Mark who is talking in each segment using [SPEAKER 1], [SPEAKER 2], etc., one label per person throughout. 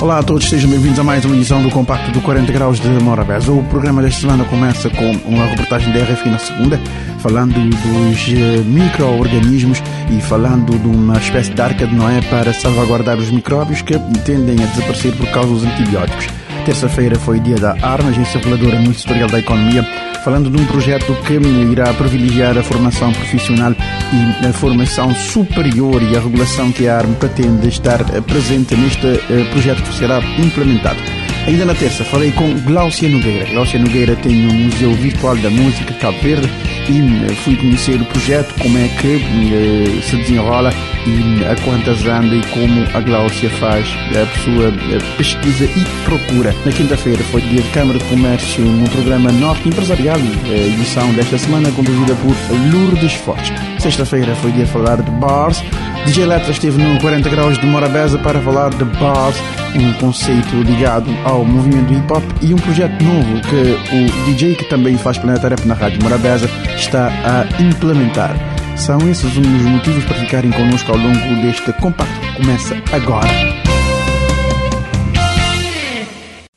[SPEAKER 1] Olá a todos, sejam bem-vindos a mais uma edição do Compacto do 40 Graus de Morabeza. O programa desta semana começa com uma reportagem da RFI na segunda, falando dos eh, micro-organismos e falando de uma espécie de arca de Noé para salvaguardar os micróbios que tendem a desaparecer por causa dos antibióticos. Terça-feira foi dia da ARMA, Agência Reguladora Ministerial da Economia, falando de um projeto que irá privilegiar a formação profissional e a formação superior e a regulação que a ARM pretende estar presente neste eh, projeto que será implementado. Ainda na terça falei com Glaucia Nogueira. Glaucia Nogueira tem um museu virtual da música Cabo Verde e eh, fui conhecer o projeto, como é que se desenrola e a quantas anda e como a Glaucia faz a sua pesquisa e procura. Na quinta-feira foi dia de Câmara de Comércio no programa Norte Empresarial, edição desta semana conduzida por Lourdes Fortes. Sexta-feira foi dia de falar de bars. DJ Letra esteve no 40 Graus de Morabeza para falar de bars, um conceito ligado ao movimento hip hop e um projeto novo que o DJ, que também faz Planeta Rap na Rádio Morabeza, está a implementar. São esses um dos motivos para ficarem connosco ao longo deste compacto que começa agora.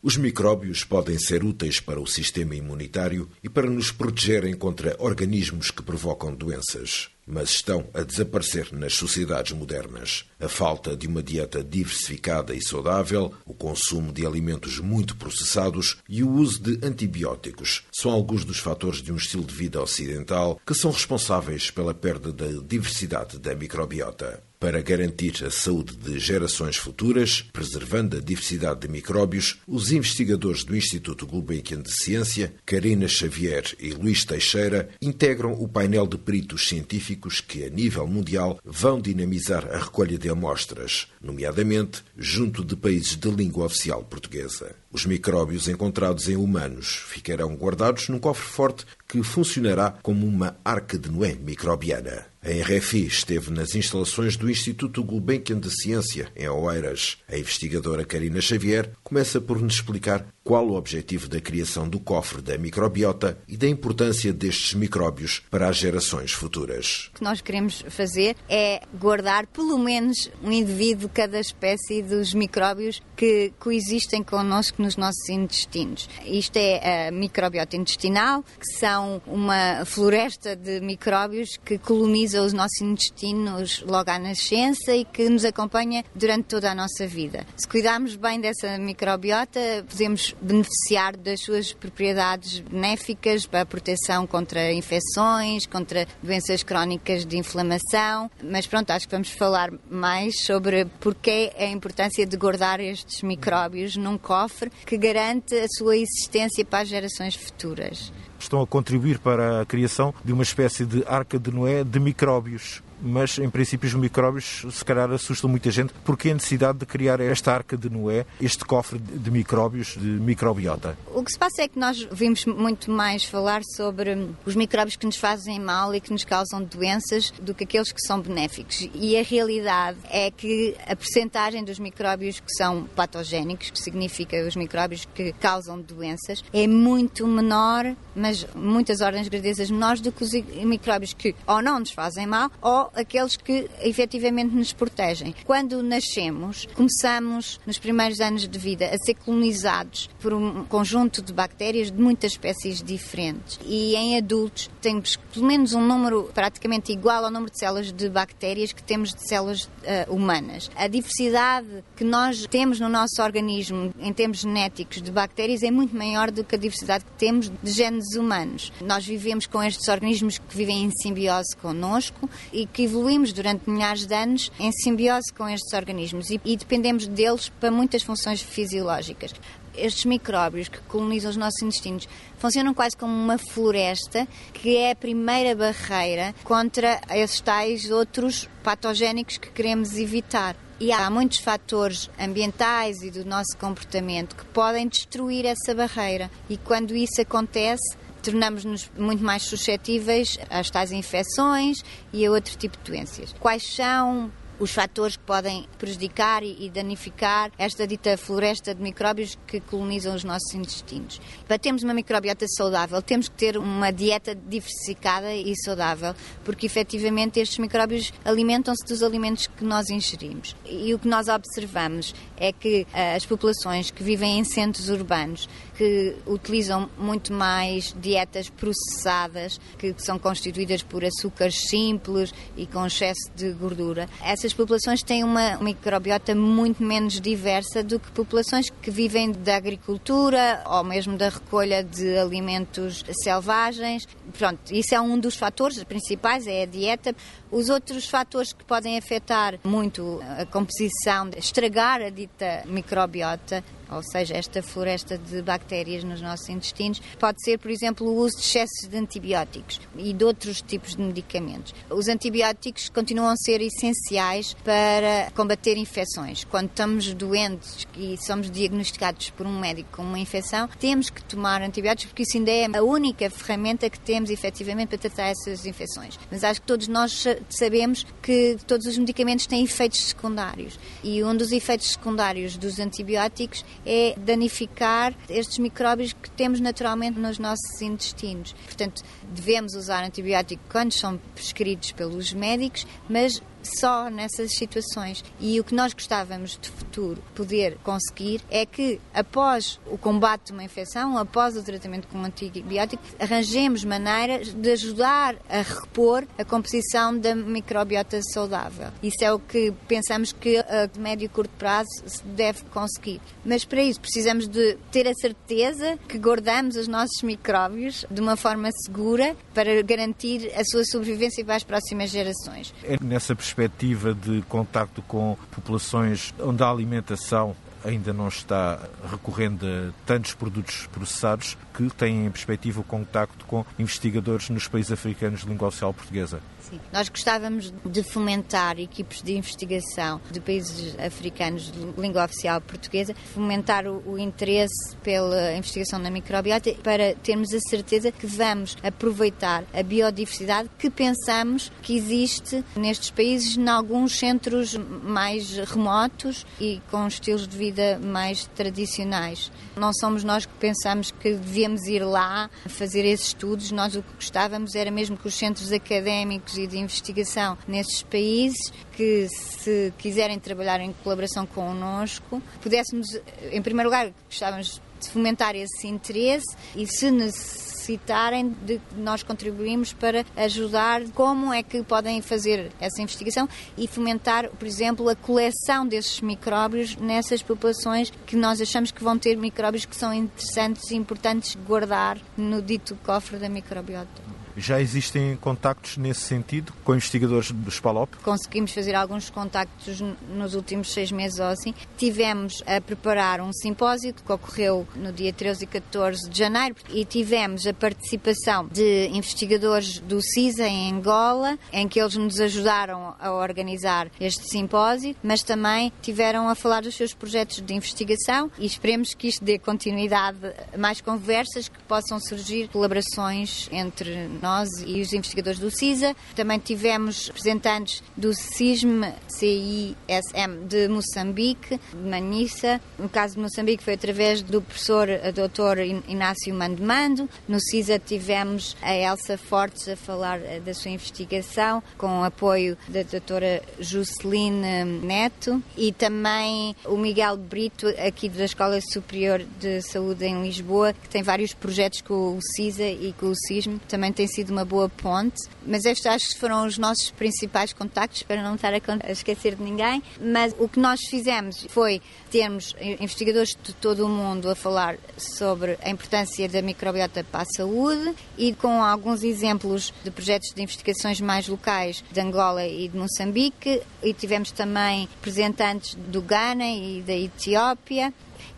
[SPEAKER 2] Os micróbios podem ser úteis para o sistema imunitário e para nos protegerem contra organismos que provocam doenças, mas estão a desaparecer nas sociedades modernas. A falta de uma dieta diversificada e saudável, o consumo de alimentos muito processados e o uso de antibióticos são alguns dos fatores de um estilo de vida ocidental que são responsáveis pela perda da diversidade da microbiota para garantir a saúde de gerações futuras, preservando a diversidade de micróbios, os investigadores do Instituto Gulbenkian de Ciência, Karina Xavier e Luís Teixeira, integram o painel de peritos científicos que, a nível mundial, vão dinamizar a recolha de amostras, nomeadamente junto de países de língua oficial portuguesa. Os micróbios encontrados em humanos ficarão guardados num cofre forte que funcionará como uma arca de Noé microbiana. A RFI esteve nas instalações do Instituto Gulbenkian de Ciência, em Oeiras. A investigadora Karina Xavier começa por nos explicar qual o objetivo da criação do cofre da microbiota e da importância destes micróbios para as gerações futuras.
[SPEAKER 3] O que nós queremos fazer é guardar pelo menos um indivíduo de cada espécie dos micróbios que coexistem connosco nos nossos intestinos. Isto é a microbiota intestinal, que são uma floresta de micróbios que coloniza os nossos intestinos logo à nascença e que nos acompanha durante toda a nossa vida. Se cuidarmos bem dessa microbiota, podemos beneficiar das suas propriedades benéficas para a proteção contra infecções, contra doenças crónicas de inflamação. Mas pronto, acho que vamos falar mais sobre porque a importância de guardar estes micróbios num cofre que garante a sua existência para as gerações futuras.
[SPEAKER 4] Estão a contribuir para a criação de uma espécie de arca de Noé de micróbios mas em princípio os micróbios se calhar assustam muita gente. Porque a necessidade de criar esta arca de Noé, este cofre de micróbios, de microbiota?
[SPEAKER 3] O que se passa é que nós vimos muito mais falar sobre os micróbios que nos fazem mal e que nos causam doenças do que aqueles que são benéficos. E a realidade é que a percentagem dos micróbios que são patogénicos, que significa os micróbios que causam doenças, é muito menor, mas muitas ordens de grandezas menores do que os micróbios que ou não nos fazem mal ou aqueles que efetivamente nos protegem. Quando nascemos, começamos nos primeiros anos de vida a ser colonizados por um conjunto de bactérias de muitas espécies diferentes. E em adultos temos pelo menos um número praticamente igual ao número de células de bactérias que temos de células uh, humanas. A diversidade que nós temos no nosso organismo em termos genéticos de bactérias é muito maior do que a diversidade que temos de genes humanos. Nós vivemos com estes organismos que vivem em simbiose connosco e que evoluímos durante milhares de anos em simbiose com estes organismos e, e dependemos deles para muitas funções fisiológicas estes micróbios que colonizam os nossos intestinos funcionam quase como uma floresta que é a primeira barreira contra esses tais outros patogénicos que queremos evitar. E há muitos fatores ambientais e do nosso comportamento que podem destruir essa barreira. E quando isso acontece, tornamos-nos muito mais suscetíveis às tais infecções e a outro tipo de doenças. Quais são os fatores que podem prejudicar e danificar esta dita floresta de micróbios que colonizam os nossos intestinos. Para termos uma microbiota saudável, temos que ter uma dieta diversificada e saudável, porque efetivamente estes micróbios alimentam-se dos alimentos que nós ingerimos. E o que nós observamos é que eh, as populações que vivem em centros urbanos, que utilizam muito mais dietas processadas, que são constituídas por açúcares simples e com excesso de gordura, essas populações têm uma microbiota muito menos diversa do que populações que vivem da agricultura ou mesmo da recolha de alimentos selvagens. Pronto, isso é um dos fatores principais, é a dieta. Os outros fatores que podem afetar muito a composição, estragar a dita microbiota, ou seja, esta floresta de bactérias nos nossos intestinos, pode ser, por exemplo, o uso de excessos de antibióticos e de outros tipos de medicamentos. Os antibióticos continuam a ser essenciais para combater infecções. Quando estamos doentes e somos diagnosticados por um médico com uma infecção, temos que tomar antibióticos porque isso ainda é a única ferramenta que temos efetivamente para tratar essas infecções. Mas acho que todos nós sabemos que todos os medicamentos têm efeitos secundários e um dos efeitos secundários dos antibióticos é danificar estes micróbios que temos naturalmente nos nossos intestinos. Portanto, devemos usar antibiótico quando são prescritos pelos médicos, mas só nessas situações. E o que nós gostávamos de futuro poder conseguir é que, após o combate de uma infecção, após o tratamento com um antibiótico, arranjemos maneiras de ajudar a repor a composição da microbiota saudável. Isso é o que pensamos que a médio e curto prazo se deve conseguir. Mas para isso precisamos de ter a certeza que guardamos os nossos micróbios de uma forma segura para garantir a sua sobrevivência para as próximas gerações.
[SPEAKER 4] É nessa perspectiva de contacto com populações onde a alimentação ainda não está recorrendo a tantos produtos processados que têm em perspectiva o contacto com investigadores nos países africanos de língua oficial portuguesa.
[SPEAKER 3] Sim. Nós gostávamos de fomentar equipes de investigação de países africanos de língua oficial portuguesa, fomentar o, o interesse pela investigação na microbiota para termos a certeza que vamos aproveitar a biodiversidade que pensamos que existe nestes países, em alguns centros mais remotos e com estilos de vida mais tradicionais. Não somos nós que pensamos que devíamos ir lá fazer esses estudos, nós o que gostávamos era mesmo que os centros académicos e de investigação nesses países que, se quiserem trabalhar em colaboração connosco, pudéssemos, em primeiro lugar, gostávamos de fomentar esse interesse e, se necessitarem, de nós contribuímos para ajudar como é que podem fazer essa investigação e fomentar, por exemplo, a coleção desses micróbios nessas populações que nós achamos que vão ter micróbios que são interessantes e importantes guardar no dito cofre da microbiota.
[SPEAKER 4] Já existem contactos nesse sentido com investigadores do SPALOP?
[SPEAKER 3] Conseguimos fazer alguns contactos nos últimos seis meses ou assim. Tivemos a preparar um simpósio que ocorreu no dia 13 e 14 de janeiro e tivemos a participação de investigadores do CISA em Angola, em que eles nos ajudaram a organizar este simpósio, mas também tiveram a falar dos seus projetos de investigação e esperemos que isto dê continuidade mais conversas, que possam surgir colaborações entre nós e os investigadores do CISA. Também tivemos representantes do CISM, CISM de Moçambique, de Manissa. No caso de Moçambique foi através do professor Dr. Inácio Mandemando. No CISA tivemos a Elsa Fortes a falar eh, da sua investigação, com o apoio da doutora Jusceline Neto e também o Miguel Brito, aqui da Escola Superior de Saúde em Lisboa, que tem vários projetos com o CISA e com o CISM. Também tem sido uma boa ponte, mas estes acho que foram os nossos principais contactos, para não estar a esquecer de ninguém. Mas o que nós fizemos foi termos investigadores de todo o mundo a falar sobre a importância da microbiota para a saúde e com alguns exemplos de projetos de investigações mais locais de Angola e de Moçambique e tivemos também representantes do Ghana e da Etiópia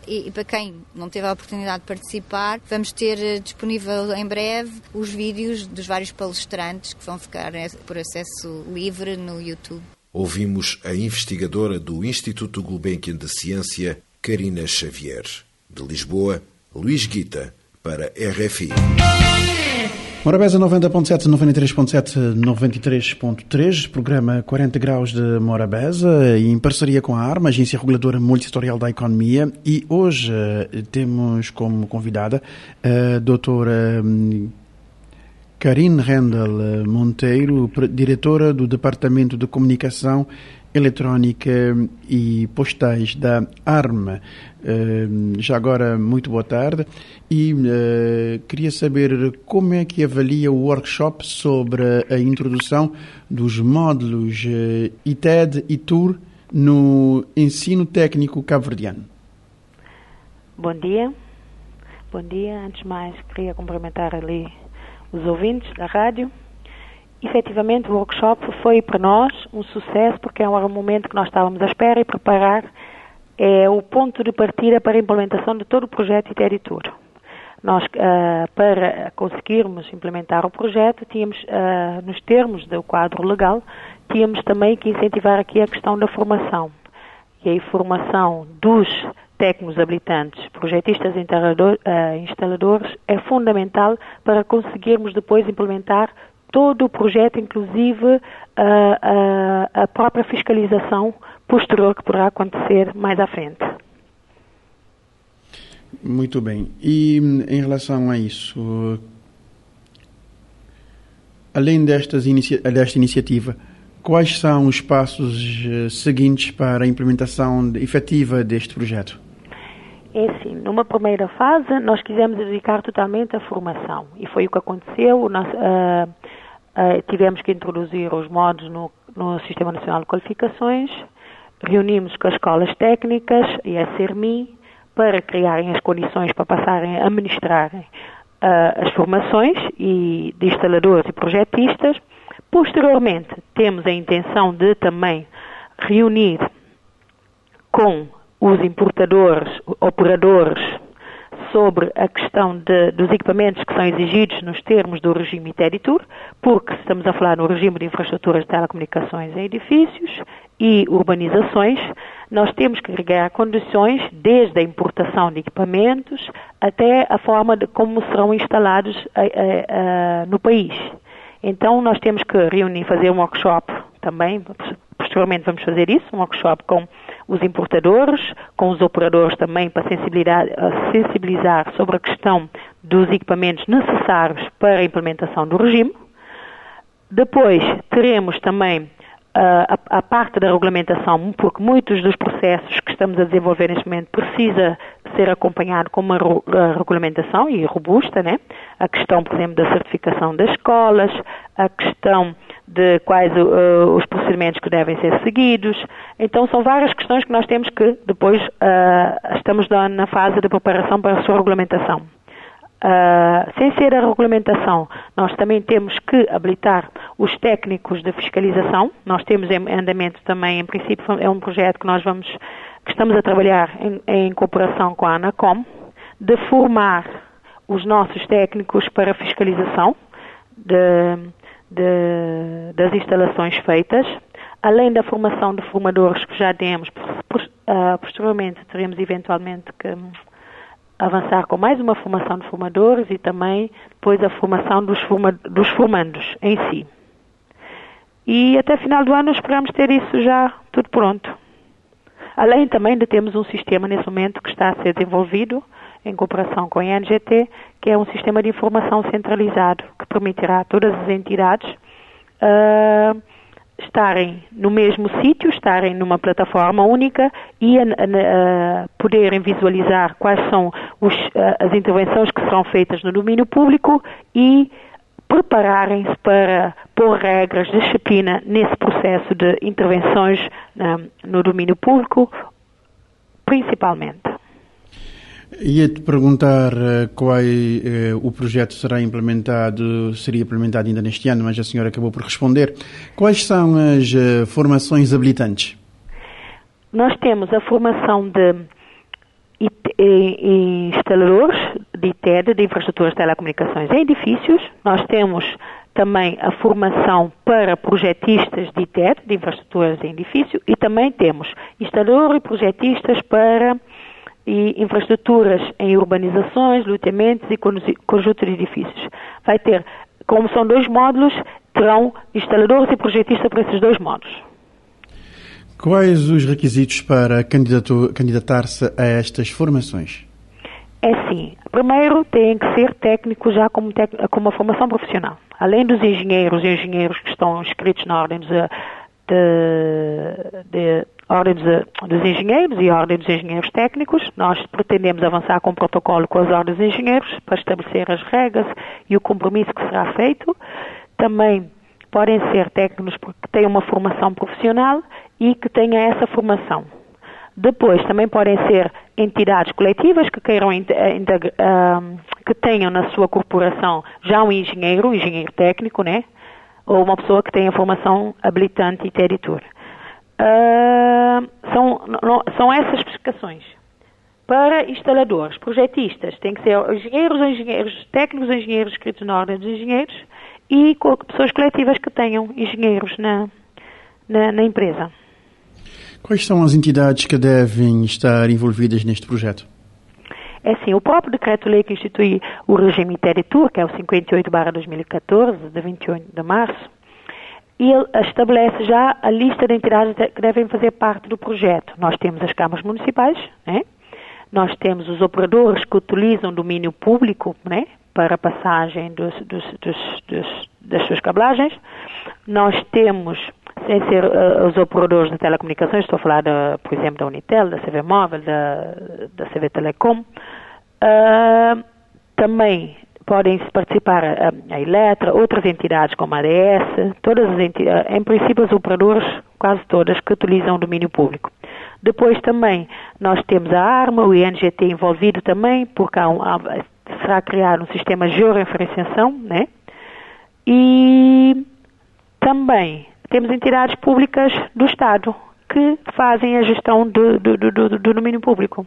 [SPEAKER 3] e, e, para quem não teve a oportunidade de participar, vamos ter eh, disponível em breve os vídeos dos vários palestrantes que vão ficar eh, por acesso livre no YouTube.
[SPEAKER 2] Ouvimos a investigadora do Instituto Gulbenkian de Ciência, Karina Xavier. De Lisboa, Luís Guita, para RFI.
[SPEAKER 1] Morabeza 90.7, 93.7, 93.3, programa 40 Graus de Morabeza, em parceria com a ARMA, Agência Reguladora Multissetorial da Economia, e hoje uh, temos como convidada a doutora um, Karine Rendel Monteiro, diretora do Departamento de Comunicação Eletrónica e Postais da ARMA. Uh, já agora, muito boa tarde. E uh, queria saber como é que avalia o workshop sobre a introdução dos módulos uh, ITED e TUR no ensino técnico cabo-verdiano.
[SPEAKER 5] Bom dia. Bom dia. Antes de mais, queria cumprimentar ali os ouvintes da rádio. Efetivamente, o workshop foi para nós um sucesso porque é um momento que nós estávamos à espera e preparar é o ponto de partida para a implementação de todo o projeto Iteritur. Nós, uh, para conseguirmos implementar o projeto, tínhamos, uh, nos termos do quadro legal, tínhamos também que incentivar aqui a questão da formação. E a formação dos técnicos habilitantes, projetistas e uh, instaladores, é fundamental para conseguirmos depois implementar todo o projeto, inclusive a, a própria fiscalização posterior que poderá acontecer mais à frente.
[SPEAKER 1] Muito bem. E em relação a isso, além destas inicia desta iniciativa, quais são os passos eh, seguintes para a implementação efetiva deste projeto?
[SPEAKER 5] É assim, numa primeira fase nós quisemos dedicar totalmente à formação e foi o que aconteceu. Nós, uh, uh, tivemos que introduzir os modos no, no Sistema Nacional de Qualificações, reunimos com as escolas técnicas e a CERMI para criarem as condições para passarem a administrarem uh, as formações e de instaladores e projetistas. Posteriormente, temos a intenção de também reunir com os importadores, operadores, sobre a questão de, dos equipamentos que são exigidos nos termos do regime ITERITUR, porque estamos a falar no regime de infraestruturas de telecomunicações em edifícios e urbanizações, nós temos que criar condições desde a importação de equipamentos até a forma de como serão instalados a, a, a, no país. Então nós temos que reunir, fazer um workshop também, posteriormente vamos fazer isso, um workshop com os importadores, com os operadores também para sensibilizar, sobre a questão dos equipamentos necessários para a implementação do regime. Depois teremos também a, a, parte da regulamentação, porque muitos dos processos que estamos a desenvolver neste momento precisa ser acompanhado com uma regulamentação e robusta, né? A questão, por exemplo, da certificação das escolas, a questão de quais uh, os procedimentos que devem ser seguidos. Então, são várias questões que nós temos que depois uh, estamos na fase de preparação para a sua regulamentação. Uh, sem ser a regulamentação, nós também temos que habilitar os técnicos de fiscalização. Nós temos em andamento também, em princípio, é um projeto que nós vamos, que estamos a trabalhar em, em cooperação com a ANACOM, de formar os nossos técnicos para fiscalização de, de, das instalações feitas, além da formação de formadores que já temos, uh, posteriormente teremos eventualmente que avançar com mais uma formação de formadores e também depois a formação dos, forma, dos formandos em si. E até final do ano esperamos ter isso já tudo pronto. Além também de termos um sistema nesse momento que está a ser desenvolvido em cooperação com a NGT, que é um sistema de informação centralizado que permitirá a todas as entidades uh, estarem no mesmo sítio, estarem numa plataforma única e a poderem visualizar quais são os, as intervenções que serão feitas no domínio público e prepararem-se para pôr regras de disciplina nesse processo de intervenções no domínio público, principalmente.
[SPEAKER 1] Ia-te perguntar uh, qual uh, o projeto será implementado, seria implementado ainda neste ano, mas a senhora acabou por responder. Quais são as uh, formações habilitantes?
[SPEAKER 5] Nós temos a formação de instaladores de ITED, de infraestruturas de telecomunicações em edifícios. Nós temos também a formação para projetistas de ITED, de infraestruturas em edifício, e também temos instaladores e projetistas para e infraestruturas em urbanizações, loteamentos e conjuntos de edifícios. Vai ter como são dois módulos, terão instaladores e projetistas para esses dois módulos.
[SPEAKER 1] Quais os requisitos para candidatar-se a estas formações?
[SPEAKER 5] É sim. Primeiro, tem que ser técnico já com, com uma formação profissional. Além dos engenheiros e engenheiros que estão inscritos na ordem dos, de, de, ordem dos, dos engenheiros e ordem dos engenheiros técnicos, nós pretendemos avançar com um protocolo com as ordens dos engenheiros para estabelecer as regras e o compromisso que será feito. Também podem ser técnicos que têm uma formação profissional e que tenham essa formação. Depois também podem ser entidades coletivas que queiram uh, que tenham na sua corporação já um engenheiro, um engenheiro técnico, né? Ou uma pessoa que tenha formação habilitante e editor. Uh, são, não, são essas especificações. Para instaladores, projetistas, tem que ser engenheiros, engenheiros técnicos, engenheiros escritos na ordem dos engenheiros e pessoas coletivas que tenham engenheiros na, na, na empresa.
[SPEAKER 1] Quais são as entidades que devem estar envolvidas neste projeto?
[SPEAKER 5] É assim, o próprio decreto-lei que institui o regime Interitur, que é o 58-2014, de 28 de março, ele estabelece já a lista de entidades que devem fazer parte do projeto. Nós temos as câmaras municipais, né? nós temos os operadores que utilizam domínio público né? para passagem dos, dos, dos, das suas cablagens, nós temos sem ser uh, os operadores de telecomunicações, estou a falar, de, por exemplo, da Unitel, da CV Móvel, da, da CV Telecom. Uh, também podem participar a, a Eletra, outras entidades como a ADS, todas as entidades, em princípio os operadores, quase todas, que utilizam o domínio público. Depois também nós temos a ARMA, o INGT envolvido também, porque há um, há, será criado um sistema de georreferenciação, né? E também temos entidades públicas do Estado que fazem a gestão do, do, do, do domínio público.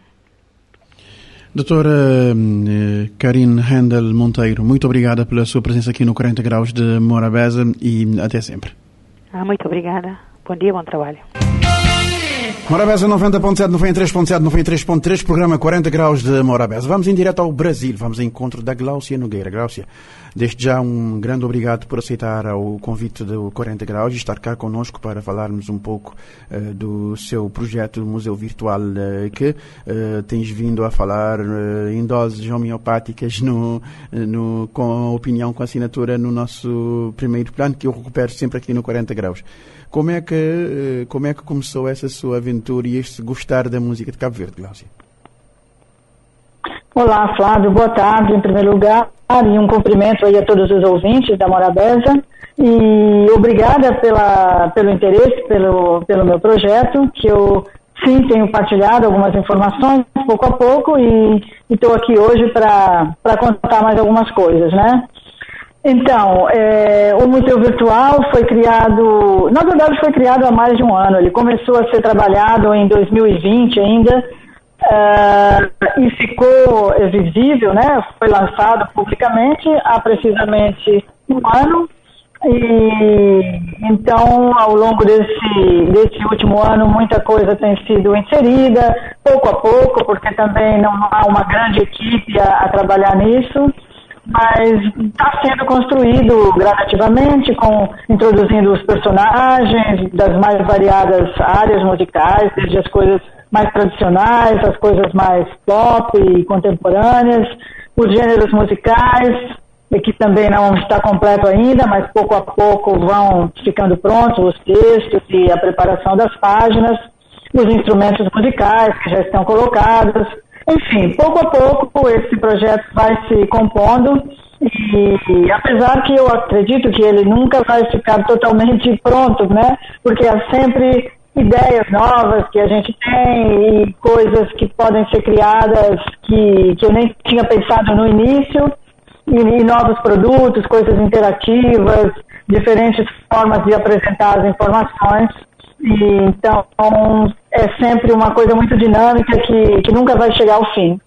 [SPEAKER 1] Doutora eh, Karine Handel Monteiro, muito obrigada pela sua presença aqui no 40 Graus de Morabeza e até sempre.
[SPEAKER 5] Ah, muito obrigada. Bom dia, bom trabalho.
[SPEAKER 1] Morabeza 90.7, 93.7, 93.3, programa 40 graus de Morabeza. Vamos em direto ao Brasil, vamos ao encontro da Gláucia Nogueira. Gláucia, desde já um grande obrigado por aceitar o convite do 40 graus e estar cá connosco para falarmos um pouco uh, do seu projeto Museu Virtual uh, que uh, tens vindo a falar em doses homeopáticas no, no, com opinião, com assinatura no nosso primeiro plano, que eu recupero sempre aqui no 40 graus. Como é que, como é que começou essa sua aventura e este gostar da música de Cabo Verde, Glaucia?
[SPEAKER 6] Olá, Flávio, boa tarde, em primeiro lugar, e um cumprimento aí a todos os ouvintes da Morabeza, e obrigada pela, pelo interesse, pelo, pelo meu projeto, que eu sim tenho partilhado algumas informações pouco a pouco e estou aqui hoje para contar mais algumas coisas, né? Então, é, o Museu Virtual foi criado, na verdade foi criado há mais de um ano, ele começou a ser trabalhado em 2020 ainda, uh, e ficou visível, né, foi lançado publicamente há precisamente um ano, e então, ao longo desse, desse último ano, muita coisa tem sido inserida, pouco a pouco, porque também não há uma grande equipe a, a trabalhar nisso. Mas está sendo construído gradativamente, com introduzindo os personagens das mais variadas áreas musicais, desde as coisas mais tradicionais, as coisas mais pop e contemporâneas, os gêneros musicais, que também não está completo ainda, mas pouco a pouco vão ficando prontos os textos e a preparação das páginas, os instrumentos musicais que já estão colocados, enfim, pouco a pouco esse projeto vai se compondo e apesar que eu acredito que ele nunca vai ficar totalmente pronto, né? Porque há sempre ideias novas que a gente tem e coisas que podem ser criadas que, que eu nem tinha pensado no início e, e novos produtos, coisas interativas, diferentes formas de apresentar as informações. E, então, é sempre uma coisa muito dinâmica que, que nunca vai chegar ao fim.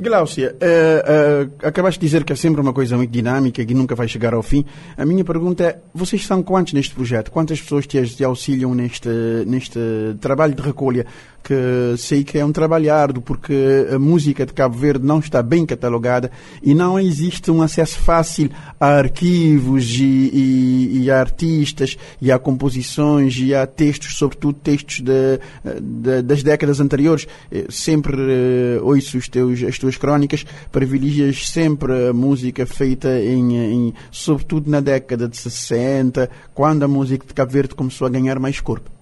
[SPEAKER 1] Glaucia, uh, uh, acabaste de dizer que é sempre uma coisa muito dinâmica que nunca vai chegar ao fim. A minha pergunta é: vocês são quantos neste projeto? Quantas pessoas te, te auxiliam neste, neste trabalho de recolha? Que sei que é um trabalho árduo, porque a música de Cabo Verde não está bem catalogada e não existe um acesso fácil a arquivos e, e, e a artistas e a composições e a textos, sobretudo textos de, de, das décadas anteriores. Eh, sempre uh, ouço teus, as tuas crónicas, privilegias sempre a música feita em, em, sobretudo na década de 60, quando a música de Cabo Verde começou a ganhar mais corpo.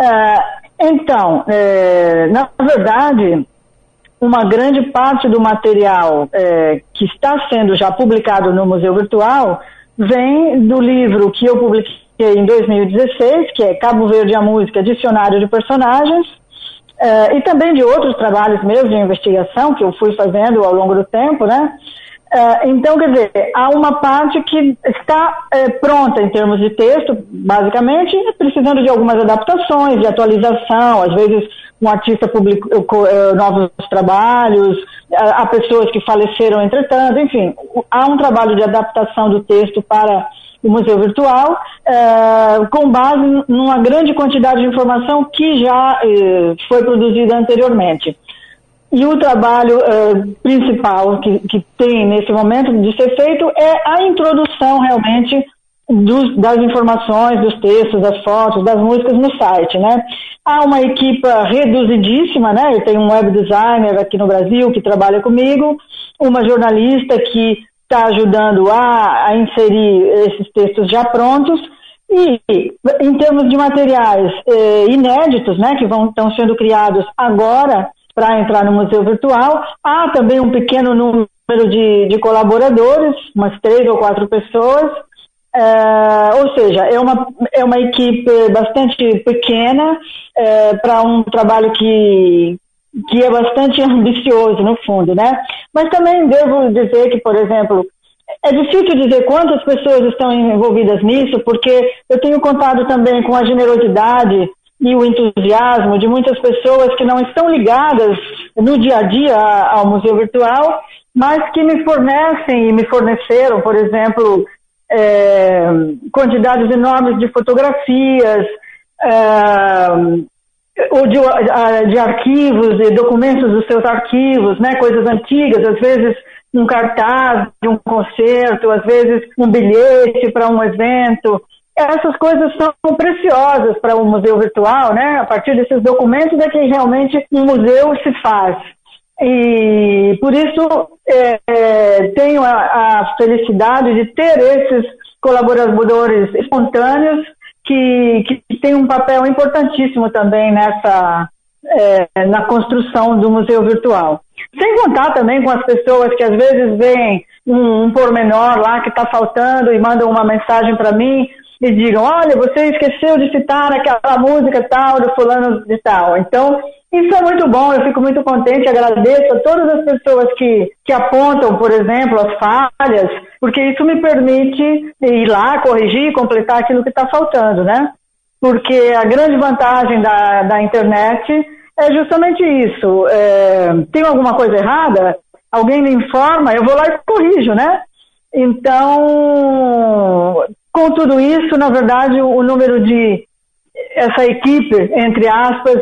[SPEAKER 6] Uh, então, é, na verdade, uma grande parte do material é, que está sendo já publicado no Museu Virtual vem do livro que eu publiquei em 2016, que é Cabo Verde a Música, Dicionário de Personagens, é, e também de outros trabalhos meus de investigação que eu fui fazendo ao longo do tempo, né? Uh, então, quer dizer, há uma parte que está uh, pronta em termos de texto, basicamente, precisando de algumas adaptações, de atualização, às vezes um artista publicou uh, novos trabalhos, há pessoas que faleceram entretanto, enfim, há um trabalho de adaptação do texto para o museu virtual, com base numa grande quantidade de informação que já foi produzida anteriormente. E o trabalho uh, principal que, que tem nesse momento de ser feito é a introdução realmente dos, das informações, dos textos, das fotos, das músicas no site, né? Há uma equipa reduzidíssima, né? Eu tenho um web designer aqui no Brasil que trabalha comigo, uma jornalista que está ajudando a, a inserir esses textos já prontos e em termos de materiais eh, inéditos, né, que estão sendo criados agora para entrar no museu virtual. Há também um pequeno número de, de colaboradores, umas três ou quatro pessoas. É, ou seja, é uma, é uma equipe bastante pequena é, para um trabalho que, que é bastante ambicioso, no fundo, né? Mas também devo dizer que, por exemplo, é difícil dizer quantas pessoas estão envolvidas nisso, porque eu tenho contado também com a generosidade e o entusiasmo de muitas pessoas que não estão ligadas no dia a dia ao museu virtual, mas que me fornecem e me forneceram, por exemplo, é, quantidades enormes de fotografias, é, ou de, de, arquivos e documentos dos seus arquivos, né, coisas antigas, às vezes um cartaz de um concerto, às vezes um bilhete para um evento essas coisas são preciosas para um museu virtual, né? A partir desses documentos é que realmente um museu se faz. E por isso é, é, tenho a, a, felicidade de ter esses colaboradores espontâneos que, que têm um papel importantíssimo também nessa é, na construção do museu virtual. Sem contar também com as pessoas que às vezes veem um, um pormenor lá que está faltando e mandam uma mensagem para mim e digam, olha, você esqueceu de citar aquela música tal do fulano de tal. Então, isso é muito bom, eu fico muito contente, agradeço a todas as pessoas que, que apontam, por exemplo, as falhas, porque isso me permite ir lá, corrigir completar aquilo que está faltando, né? Porque a grande vantagem da, da internet é justamente isso. É, tem alguma coisa errada? Alguém me informa, eu vou lá e corrijo, né? Então, com tudo isso, na verdade, o, número de essa equipe, entre aspas,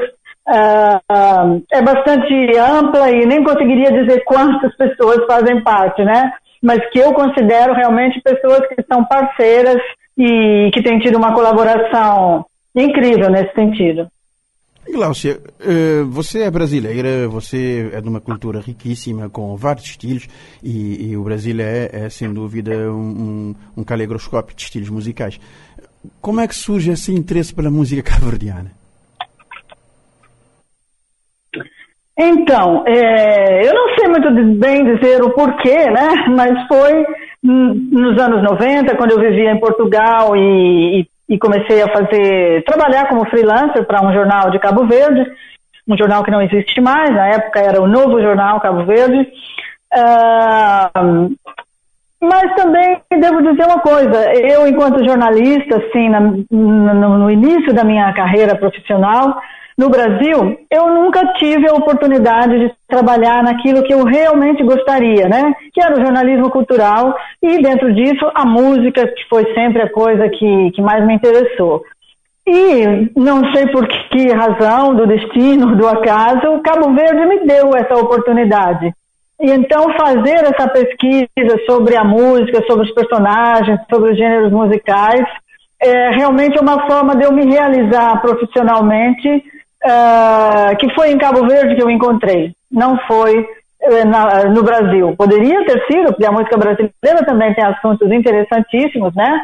[SPEAKER 6] uh, uh, é bastante ampla e nem conseguiria dizer quantas pessoas fazem parte, né? Mas que eu considero realmente pessoas que são parceiras e que têm tido uma colaboração incrível nesse sentido.
[SPEAKER 1] Glaucia, eh, você é brasileira, você é de uma cultura riquíssima, com vários estilos, e, e o Brasil é, é, sem dúvida, um, um de estilos musicais. Como é que surge esse interesse pela música cabo-verdiana?
[SPEAKER 6] Então, é, eu não sei muito bem dizer o porquê, né? Mas foi nos anos 90, quando eu vivia em Portugal e, e e comecei a fazer, trabalhar como freelancer para um jornal de Cabo Verde, um jornal que não existe mais, na época era o Novo Jornal Cabo Verde. Uh, mas também devo dizer uma coisa, eu enquanto jornalista, assim, na, no, no início da minha carreira profissional, no Brasil, eu nunca tive a oportunidade de trabalhar naquilo que eu realmente gostaria, né? Que era o jornalismo cultural e dentro disso a música, que foi sempre a coisa que, que mais me interessou. E não sei por que razão, do destino, do acaso, Cabo Verde me deu essa oportunidade. E então fazer essa pesquisa sobre a música, sobre os personagens, sobre os gêneros musicais, é realmente uma forma de eu me realizar profissionalmente, uh, que foi em Cabo Verde que eu encontrei, não foi uh, na, no Brasil. Poderia ter sido, porque a música brasileira também tem assuntos interessantíssimos, né?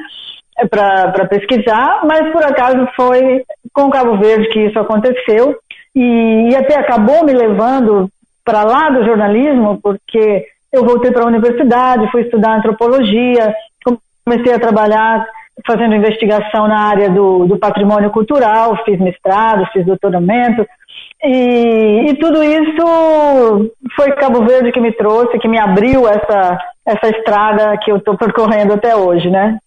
[SPEAKER 6] para pesquisar, mas por acaso foi com Cabo Verde que isso aconteceu e, e até acabou me levando para lá do jornalismo, porque eu voltei para a universidade, fui estudar antropologia, comecei a trabalhar fazendo investigação na área do, do patrimônio cultural, fiz mestrado, fiz doutoramento, e, e, tudo isso foi Cabo Verde que me trouxe, que me abriu essa, essa estrada que eu estou percorrendo até hoje, né?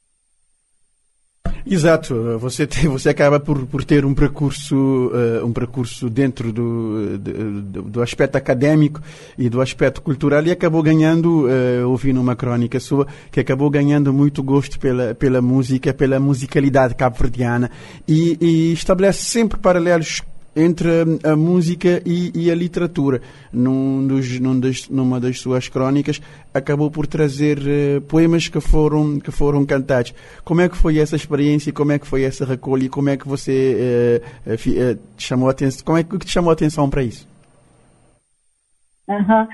[SPEAKER 1] Exato, você, tem, você acaba por, por ter um percurso, uh, um percurso dentro do, do, do, aspecto académico e do aspecto cultural e acabou ganhando, uh, ouvindo uma crónica sua, que acabou ganhando muito gosto pela, pela música, pela musicalidade cabo-verdiana e, e estabelece sempre paralelos entre a, música e, e, a literatura. Num dos, num das, numa das suas crónicas, acabou por trazer uh, poemas que foram, que foram cantados. Como é que foi essa experiência? Como é que foi essa recolha? E como é que você uh, uh, chamou a atenção? Como é que te chamou a atenção para isso?
[SPEAKER 6] Uhum.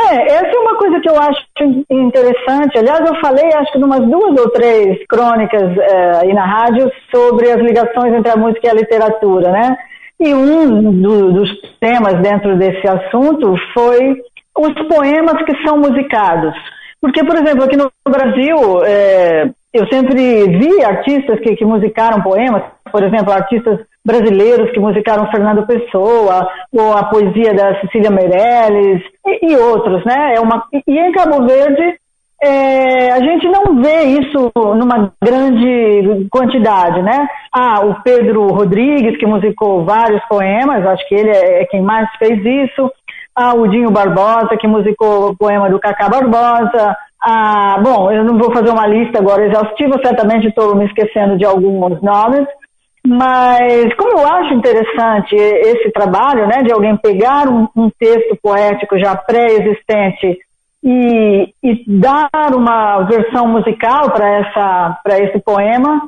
[SPEAKER 6] É, essa é uma coisa que eu acho interessante. Aliás, eu falei, acho que umas duas ou três crônicas aí na rádio sobre as ligações entre a música e a literatura, né? E um do, dos temas dentro desse assunto foi os poemas que são musicados. Porque, por exemplo, aqui no Brasil, é, eu sempre vi artistas que, que musicaram poemas, por exemplo, artistas brasileiros que musicaram Fernando Pessoa, ou a poesia da Cecília Meirelles, e, e outros, né? É uma, e em Cabo Verde, é, a gente não vê isso numa grande quantidade, né? Ah, o Pedro Rodrigues, que musicou vários poemas, acho que ele é, é quem mais fez isso. Ah, o Dinho Barbosa, que musicou o poema do Cacá Barbosa. Ah, bom, eu não vou fazer uma lista agora exaustiva, certamente estou me esquecendo de alguns nomes, mas como eu acho interessante esse trabalho, né, de alguém pegar um, um texto poético já pré-existente e, e dar uma versão musical para esse poema.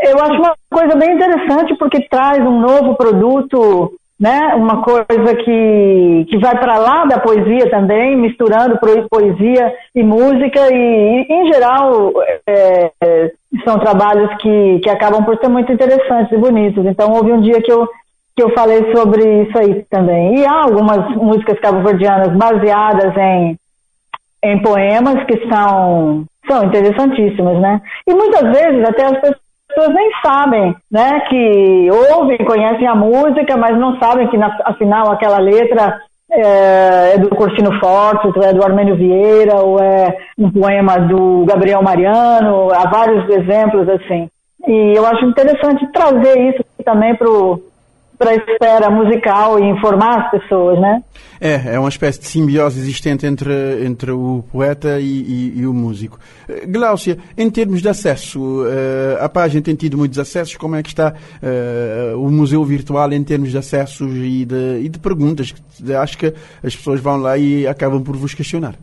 [SPEAKER 6] Eu acho uma coisa bem interessante porque traz um novo produto né? Uma coisa que que vai para lá da poesia também misturando poesia e música. E, em geral é, é, são trabalhos que que acabam por ser muito interessantes e bonitos. Então houve um dia que eu que eu falei sobre isso aí também. E há algumas músicas cabo-verdianas baseadas em em poemas que são, são interessantíssimos, né? E muitas vezes até as pessoas nem sabem, né? Que ouvem, conhecem a música, mas não sabem que na, afinal aquela letra é, é do Corsino Fortes, é do Armênio Vieira, ou é um poema do Gabriel Mariano, há vários exemplos assim. E eu acho interessante trazer isso também para o para a esfera musical e informar as pessoas, né?
[SPEAKER 1] É, é uma espécie de simbiose existente entre, entre o poeta e, e, e o músico. Eh, Gláucia, em termos de acesso, uh, a página tem tido muitos acessos, como é que está uh, o museu virtual em termos de acessos e de, e de perguntas? Acho que as pessoas vão lá e acabam por vos questionar.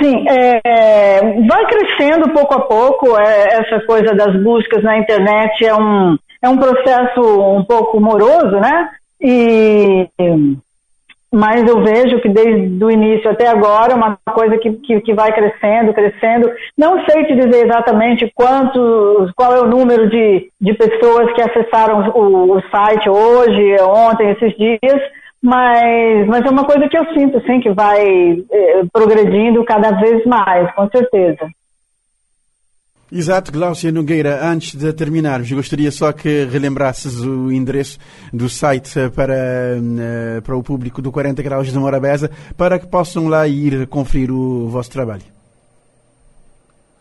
[SPEAKER 6] Sim, é, vai crescendo pouco a pouco é, essa coisa das buscas na internet é um é um processo um pouco moroso, né? E mas eu vejo que desde o início até agora é uma coisa que, que, que, vai crescendo, crescendo. Não sei te dizer exatamente quantos, qual é o número de, de pessoas que acessaram o, o site hoje, ontem, esses dias, mas, mas é uma coisa que eu sinto, sim, que vai eh, progredindo cada vez mais, com certeza.
[SPEAKER 1] Exato, Glaucia Nogueira, antes de terminarmos, gostaria só que relembrasses o endereço do site para, eh, para o público do 40 Graus de Morabeza para que possam lá ir conferir o vosso trabalho.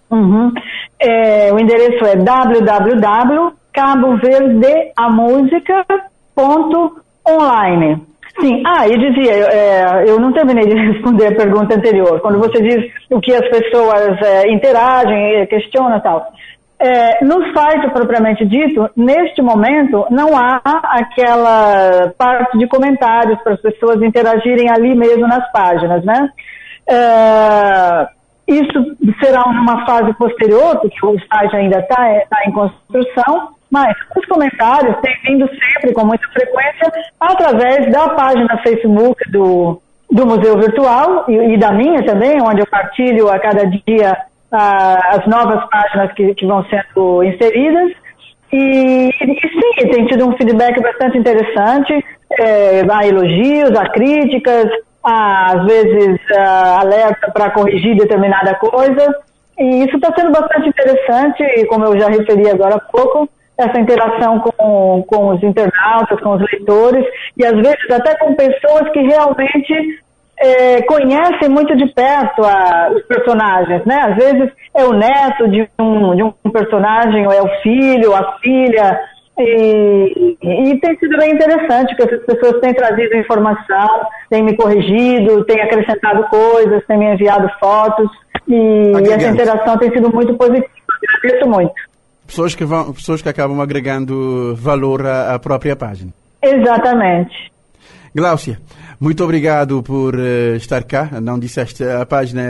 [SPEAKER 6] Uhum. É, o endereço é www.caboverdeamusica.online. Sim, ah, eu dizia, é, eu não terminei de responder a pergunta anterior. Quando você diz o que as pessoas é, interagem, questionam e tal. é, no site propriamente dito, neste momento, não há aquela parte de comentários para as pessoas interagirem ali mesmo nas páginas, né? É, isso será uma fase posterior, porque o site ainda está tá em construção, mas os comentários têm vindo sempre, com muita frequência, através da página Facebook do, do Museu Virtual e, e da minha também, onde eu partilho a cada dia as novas páginas que, que vão sendo inseridas. E, e, sim, tem tido um feedback bastante interessante. É, há elogios, há críticas, há, às vezes alerta para corrigir determinada coisa. E isso está sendo bastante interessante, como eu já referi agora há pouco, essa interação com, com os internautas, com os leitores, e às vezes até com pessoas que realmente é, conhecem muito de perto a, os personagens, né? Às vezes é o neto de um, de um personagem, ou é o filho, a filha, e, e, tem sido bem interessante, porque essas pessoas têm trazido informação, têm me corrigido, têm acrescentado coisas, têm me enviado fotos, e, e essa interação tem sido muito positiva, agradeço muito.
[SPEAKER 1] Pessoas que, vão, pessoas que acabam agregando valor à, à própria página.
[SPEAKER 6] Exatamente.
[SPEAKER 1] Gláucia, muito obrigado por uh, estar cá. Não disseste a página.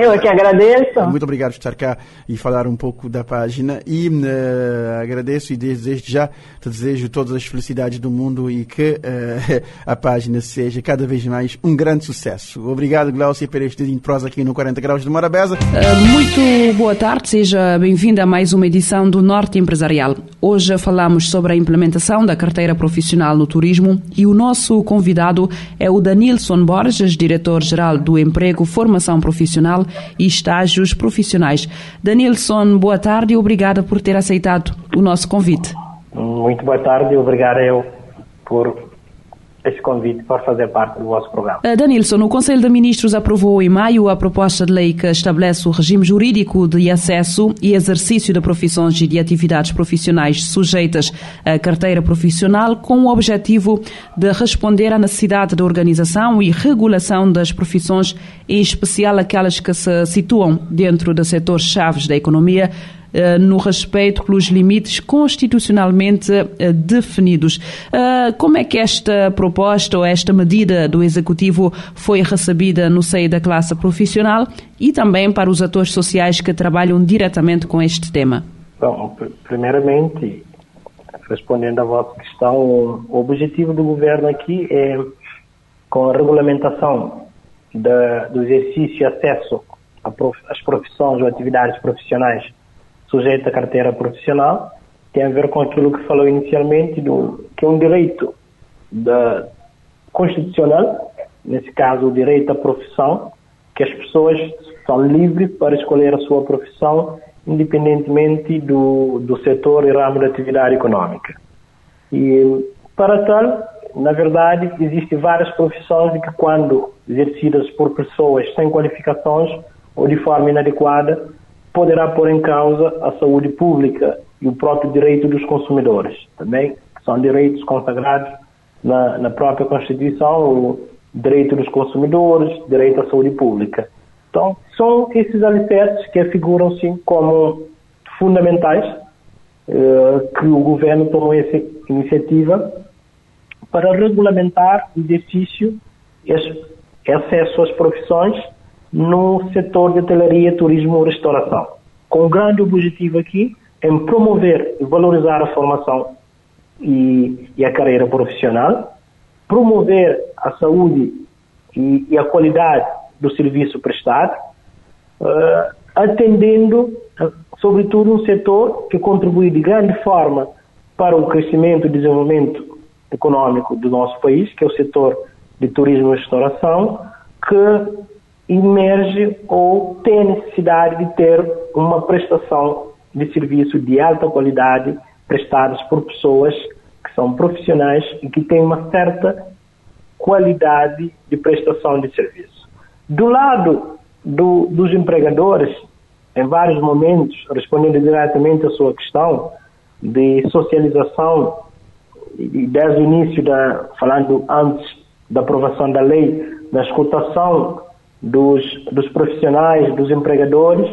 [SPEAKER 6] Eu é que agradeço.
[SPEAKER 1] Muito obrigado por estar cá e falar um pouco da página. E uh, agradeço e desde já te desejo todas as felicidades do mundo e que uh, a página seja cada vez mais um grande sucesso. Obrigado, Glaucia, por este dia de prosa aqui no 40 Graus de Morabeza.
[SPEAKER 7] muito boa tarde, seja bem-vinda a mais uma edição do Norte Empresarial. Hoje falamos sobre a implementação da carteira profissional no turismo e o nosso convidado é o o Danilson Borges, diretor-geral do Emprego, Formação Profissional e Estágios Profissionais. Danilson, boa tarde e obrigada por ter aceitado o nosso convite.
[SPEAKER 8] Muito boa tarde e obrigado eu por este convite para fazer parte do vosso programa. Uh,
[SPEAKER 7] Danilson, o Conselho de Ministros aprovou em maio a proposta de lei que estabelece o regime jurídico de acesso e exercício de profissões e de atividades profissionais sujeitas à carteira profissional com o objetivo de responder à necessidade de organização e regulação das profissões, em especial aquelas que se situam dentro de setores chaves da economia, eh, no respeito pelos limites constitucionalmente eh, definidos. Eh, como é que esta proposta ou esta medida do Executivo foi recebida no seio da classe profissional e também para os atores sociais que trabalham diretamente com este tema?
[SPEAKER 8] Bom, primeiramente, respondendo à vossa questão, o objetivo do governo aqui é, com a regulamentação da, do exercício e acesso às profissões ou atividades profissionais sujeito à carteira profissional, tem a ver com aquilo que falou inicialmente, do, que é um direito da, constitucional, nesse caso o direito à profissão, que as pessoas são livres para escolher a sua profissão independentemente do, do setor e ramo de atividade econômica. E para tal, na verdade, existem várias profissões que quando exercidas por pessoas sem qualificações ou de forma inadequada, poderá pôr em causa a saúde pública e o próprio direito dos consumidores, também, que são direitos consagrados na, na própria Constituição, o direito dos consumidores, direito à saúde pública. Então, são esses alicerces que figuram, sim, como fundamentais eh, que o governo tomou essa iniciativa para regulamentar o exercício e acesso às profissões no setor de hotelaria, turismo e restauração. Com o grande objetivo aqui em promover e valorizar a formação e, e a carreira profissional, promover a saúde e, e, a qualidade do serviço prestado, uh, atendendo, uh, sobretudo, um setor que contribui de grande forma para o crescimento e desenvolvimento econômico do nosso país, que é o setor de turismo e restauração, que emerge ou tem necessidade de ter uma prestação de serviço de alta qualidade prestadas por pessoas que são profissionais e que têm uma certa qualidade de prestação de serviço. Do lado do, dos empregadores, em vários momentos, respondendo diretamente à sua questão de socialização, e desde o início, da, falando antes da aprovação da lei, da escutação dos, dos profissionais, dos empregadores,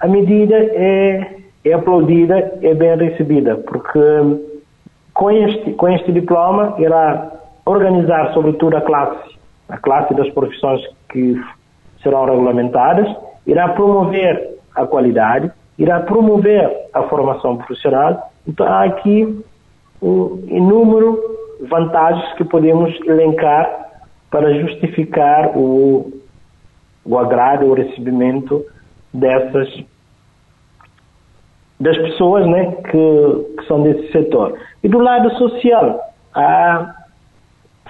[SPEAKER 8] a medida é é aplaudida, é bem recebida, porque com este, com este diploma irá organizar sobretudo a classe, a classe das profissões que serão regulamentadas, irá promover a qualidade, irá promover a formação profissional. Então há aqui um inúmero vantagens que podemos elencar para justificar o, o agrado, o recebimento dessas das pessoas né, que, que são desse setor. E do lado social, há,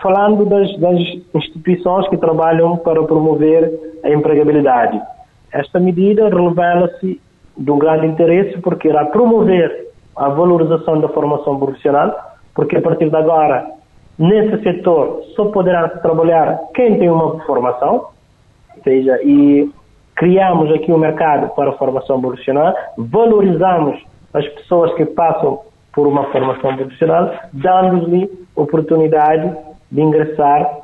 [SPEAKER 8] falando das, das instituições que trabalham para promover a empregabilidade. Esta medida revela-se de um grande interesse porque irá promover a valorização da formação profissional, porque a partir de agora, nesse setor, só poderá trabalhar quem tem uma formação, ou seja, e criamos aqui um mercado para a formação profissional, valorizamos as pessoas que passam por uma formação profissional, dando-lhe oportunidade de ingressar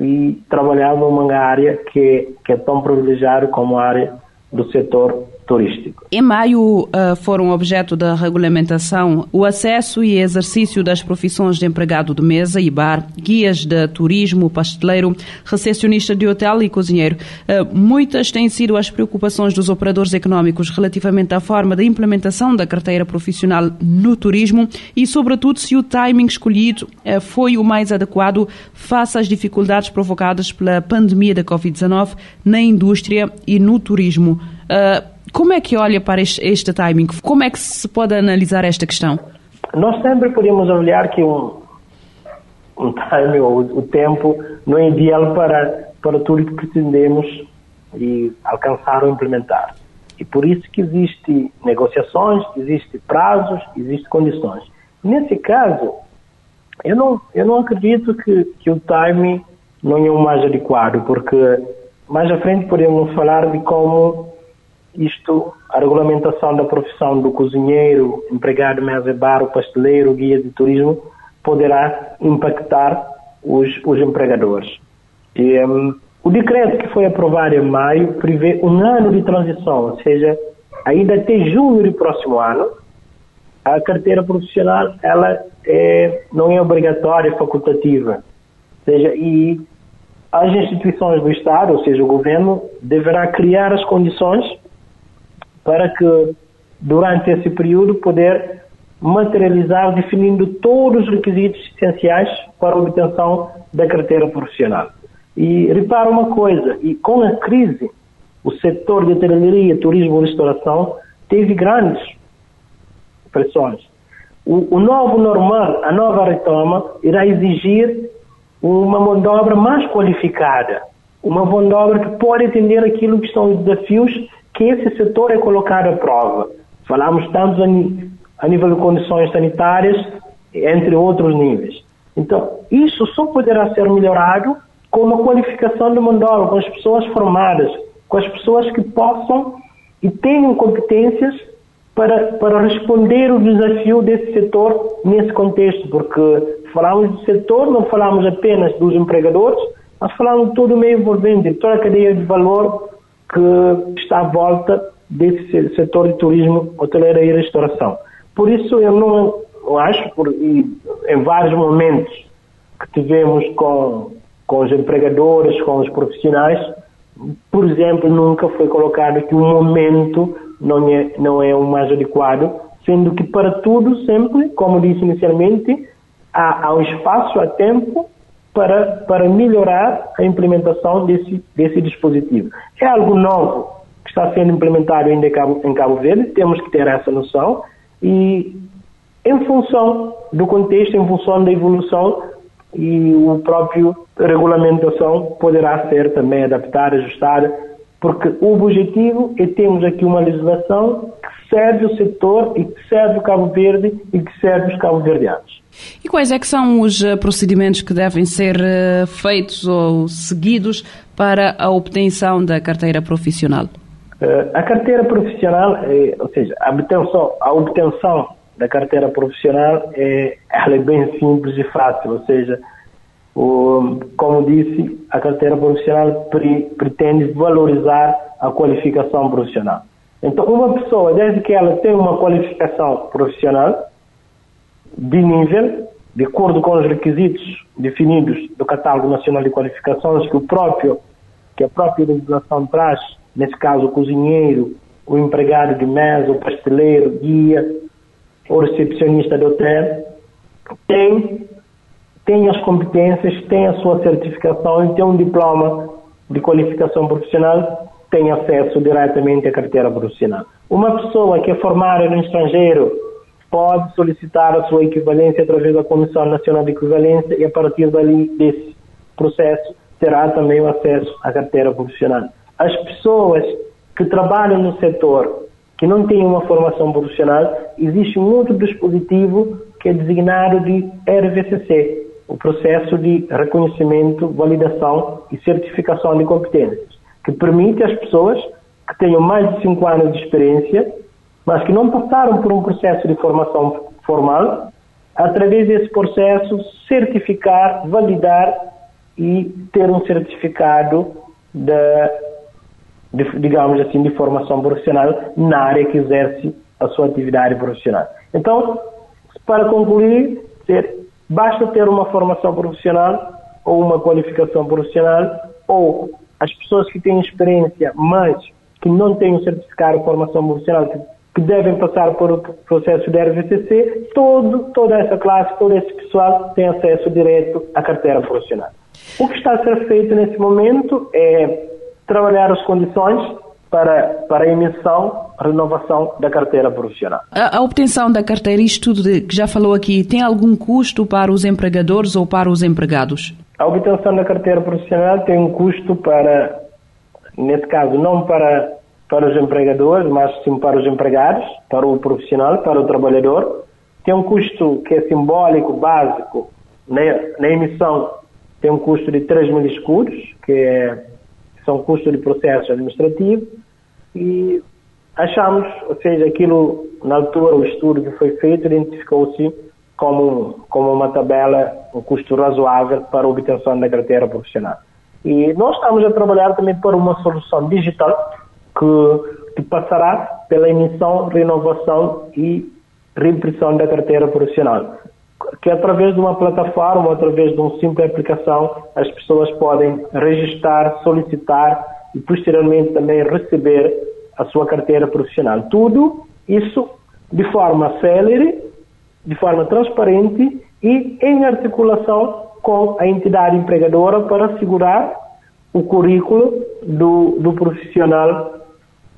[SPEAKER 8] e trabalhar numa área que, que é tão privilegiada como a área do setor turístico.
[SPEAKER 7] Em maio uh, foram objeto da regulamentação o acesso e exercício das profissões de empregado de mesa e bar, guias de turismo, pasteleiro, recepcionista de hotel e cozinheiro. Uh, muitas têm sido as preocupações dos operadores económicos relativamente à forma da implementação da carteira profissional no turismo e, sobretudo, se o timing escolhido uh, foi o mais adequado face às dificuldades provocadas pela pandemia da Covid-19 na indústria e no turismo. Uh, como é que olha para este, este timing? Como é que se pode analisar esta questão?
[SPEAKER 8] Nós sempre podemos avaliar que um, um timing ou o tempo não é ideal para, para tudo que pretendemos e alcançar ou implementar. E por isso que existe negociações, existe prazos, existe condições. Nesse caso, eu não, eu não acredito que, que o timing não é o mais adequado, porque mais à frente podemos falar de como isto, a regulamentação da profissão do cozinheiro, empregado mesa bar, o pasteleiro, guia de turismo, poderá impactar os, os empregadores. E, um, o decreto que foi aprovado em maio prevê um ano de transição, ou seja, ainda até junho do próximo ano, a carteira profissional ela é, não é obrigatória, é facultativa. Ou seja, e as instituições do Estado, ou seja, o governo, deverá criar as condições para que, durante esse período, poder materializar definindo todos os requisitos essenciais para a obtenção da carteira profissional. E repara uma coisa, e com a crise, o setor de hotelaria, turismo e restauração teve grandes pressões. O, o, novo normal, a nova retoma, irá exigir uma mão de obra mais qualificada, uma mão de obra que pode atender aquilo que são os desafios que esse setor é colocado à prova. Falamos tanto a, nível de condições sanitárias, entre outros níveis. Então, isso só poderá ser melhorado com uma qualificação de de obra, com as pessoas formadas, com as pessoas que possam e tenham competências para, para responder o desafio desse setor nesse contexto, porque falamos do setor, não falamos apenas dos empregadores, mas falamos de todo o meio envolvente, de toda a cadeia de valor que está à volta desse setor de turismo, hoteleira e restauração. Por isso eu não eu acho, por, em vários momentos que tivemos com, com os empregadores, com os profissionais, por exemplo, nunca foi colocado que o momento não é, não é o mais adequado, sendo que para tudo sempre, como disse inicialmente, há, há um espaço, há tempo para, para melhorar a implementação desse, desse dispositivo. É algo novo que está sendo implementado ainda em Cabo, em Cabo Verde, temos que ter essa noção e em função do contexto, em função da evolução e o próprio regulamentação poderá ser também adaptada, ajustada, porque o objetivo é termos aqui uma legislação que serve o setor e que serve o Cabo Verde e que serve os cabo-verdianos.
[SPEAKER 7] E quais é que são os eh, procedimentos que devem ser eh, feitos ou seguidos para a obtenção da carteira profissional?
[SPEAKER 8] Eh, a carteira profissional, ou seja, a obtenção, a obtenção da carteira profissional é, ela é bem simples e fácil, ou seja, como disse, a carteira profissional pre, pretende valorizar a qualificação profissional. Então, uma pessoa, desde que ela tem uma qualificação profissional de nível, de acordo com os requisitos definidos do Catálogo Nacional de Qualificações, que o próprio, que a própria legislação traz, nesse caso o cozinheiro, o empregado de mesa, o pasteleiro, guia, o recepcionista de hotel, tem, tem as competências, tem a sua certificação e tem um diploma de qualificação profissional, tem acesso diretamente à carteira profissional. Uma pessoa que é formada no estrangeiro pode solicitar a sua equivalência através da Comissão Nacional de Equivalência e a partir dali desse processo terá também o acesso à carteira profissional. As pessoas que trabalham no setor que não têm uma formação profissional, existe um outro dispositivo que é designado de RVCC, o processo de reconhecimento, validação e certificação de competências, que permite às pessoas que tenham mais de 5 anos de experiência, mas que não passaram por um processo de formação formal, através desse processo certificar, validar e ter um certificado da de, digamos assim, de formação profissional na área que exerce a sua atividade profissional. Então, para concluir, ter, basta ter uma formação profissional ou uma qualificação profissional ou as pessoas que têm experiência, mas que não têm um certificado de formação profissional, que, que devem passar por o processo de RVCC, todo, toda essa classe, todo esse pessoal tem acesso direto à carteira profissional. O que está a ser feito nesse momento é trabalhar as condições para, para a emissão, renovação da carteira profissional.
[SPEAKER 7] A, a, obtenção da carteira, isto tudo que já falou aqui, tem algum custo para os empregadores ou para os empregados?
[SPEAKER 8] A obtenção da carteira profissional tem um custo para, nesse caso, não para, para os empregadores, mas sim para os empregados, para o profissional, para o trabalhador. Tem um custo que é simbólico, básico, na, na emissão tem um custo de 3 mil escudos, que é são custos de processo administrativo e achamos, ou seja, aquilo na altura, o estudo que foi feito identificou-se como, como uma tabela, um custo razoável para a obtenção da carteira profissional. E nós estamos a trabalhar também para uma solução digital que, que passará pela emissão, renovação e reimpressão da carteira profissional que através de uma plataforma, através de uma simples aplicação, as pessoas podem registrar, solicitar e posteriormente também receber a sua carteira profissional. Tudo isso de forma célere, de forma transparente e em articulação com a entidade empregadora para assegurar o currículo do, do profissional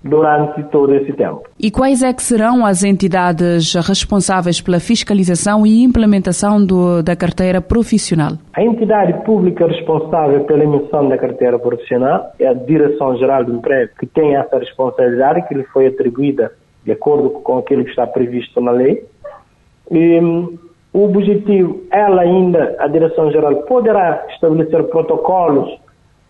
[SPEAKER 8] durante todo esse tempo.
[SPEAKER 7] E quais é que serão as entidades responsáveis pela fiscalização e implementação do, da carteira profissional?
[SPEAKER 8] A entidade pública responsável pela emissão da carteira profissional é a Direção-Geral do Emprego, que tem essa responsabilidade que lhe foi atribuída de acordo com aquilo que está previsto na lei. E, hum, o objetivo, ela ainda, a Direção-Geral, poderá estabelecer protocolos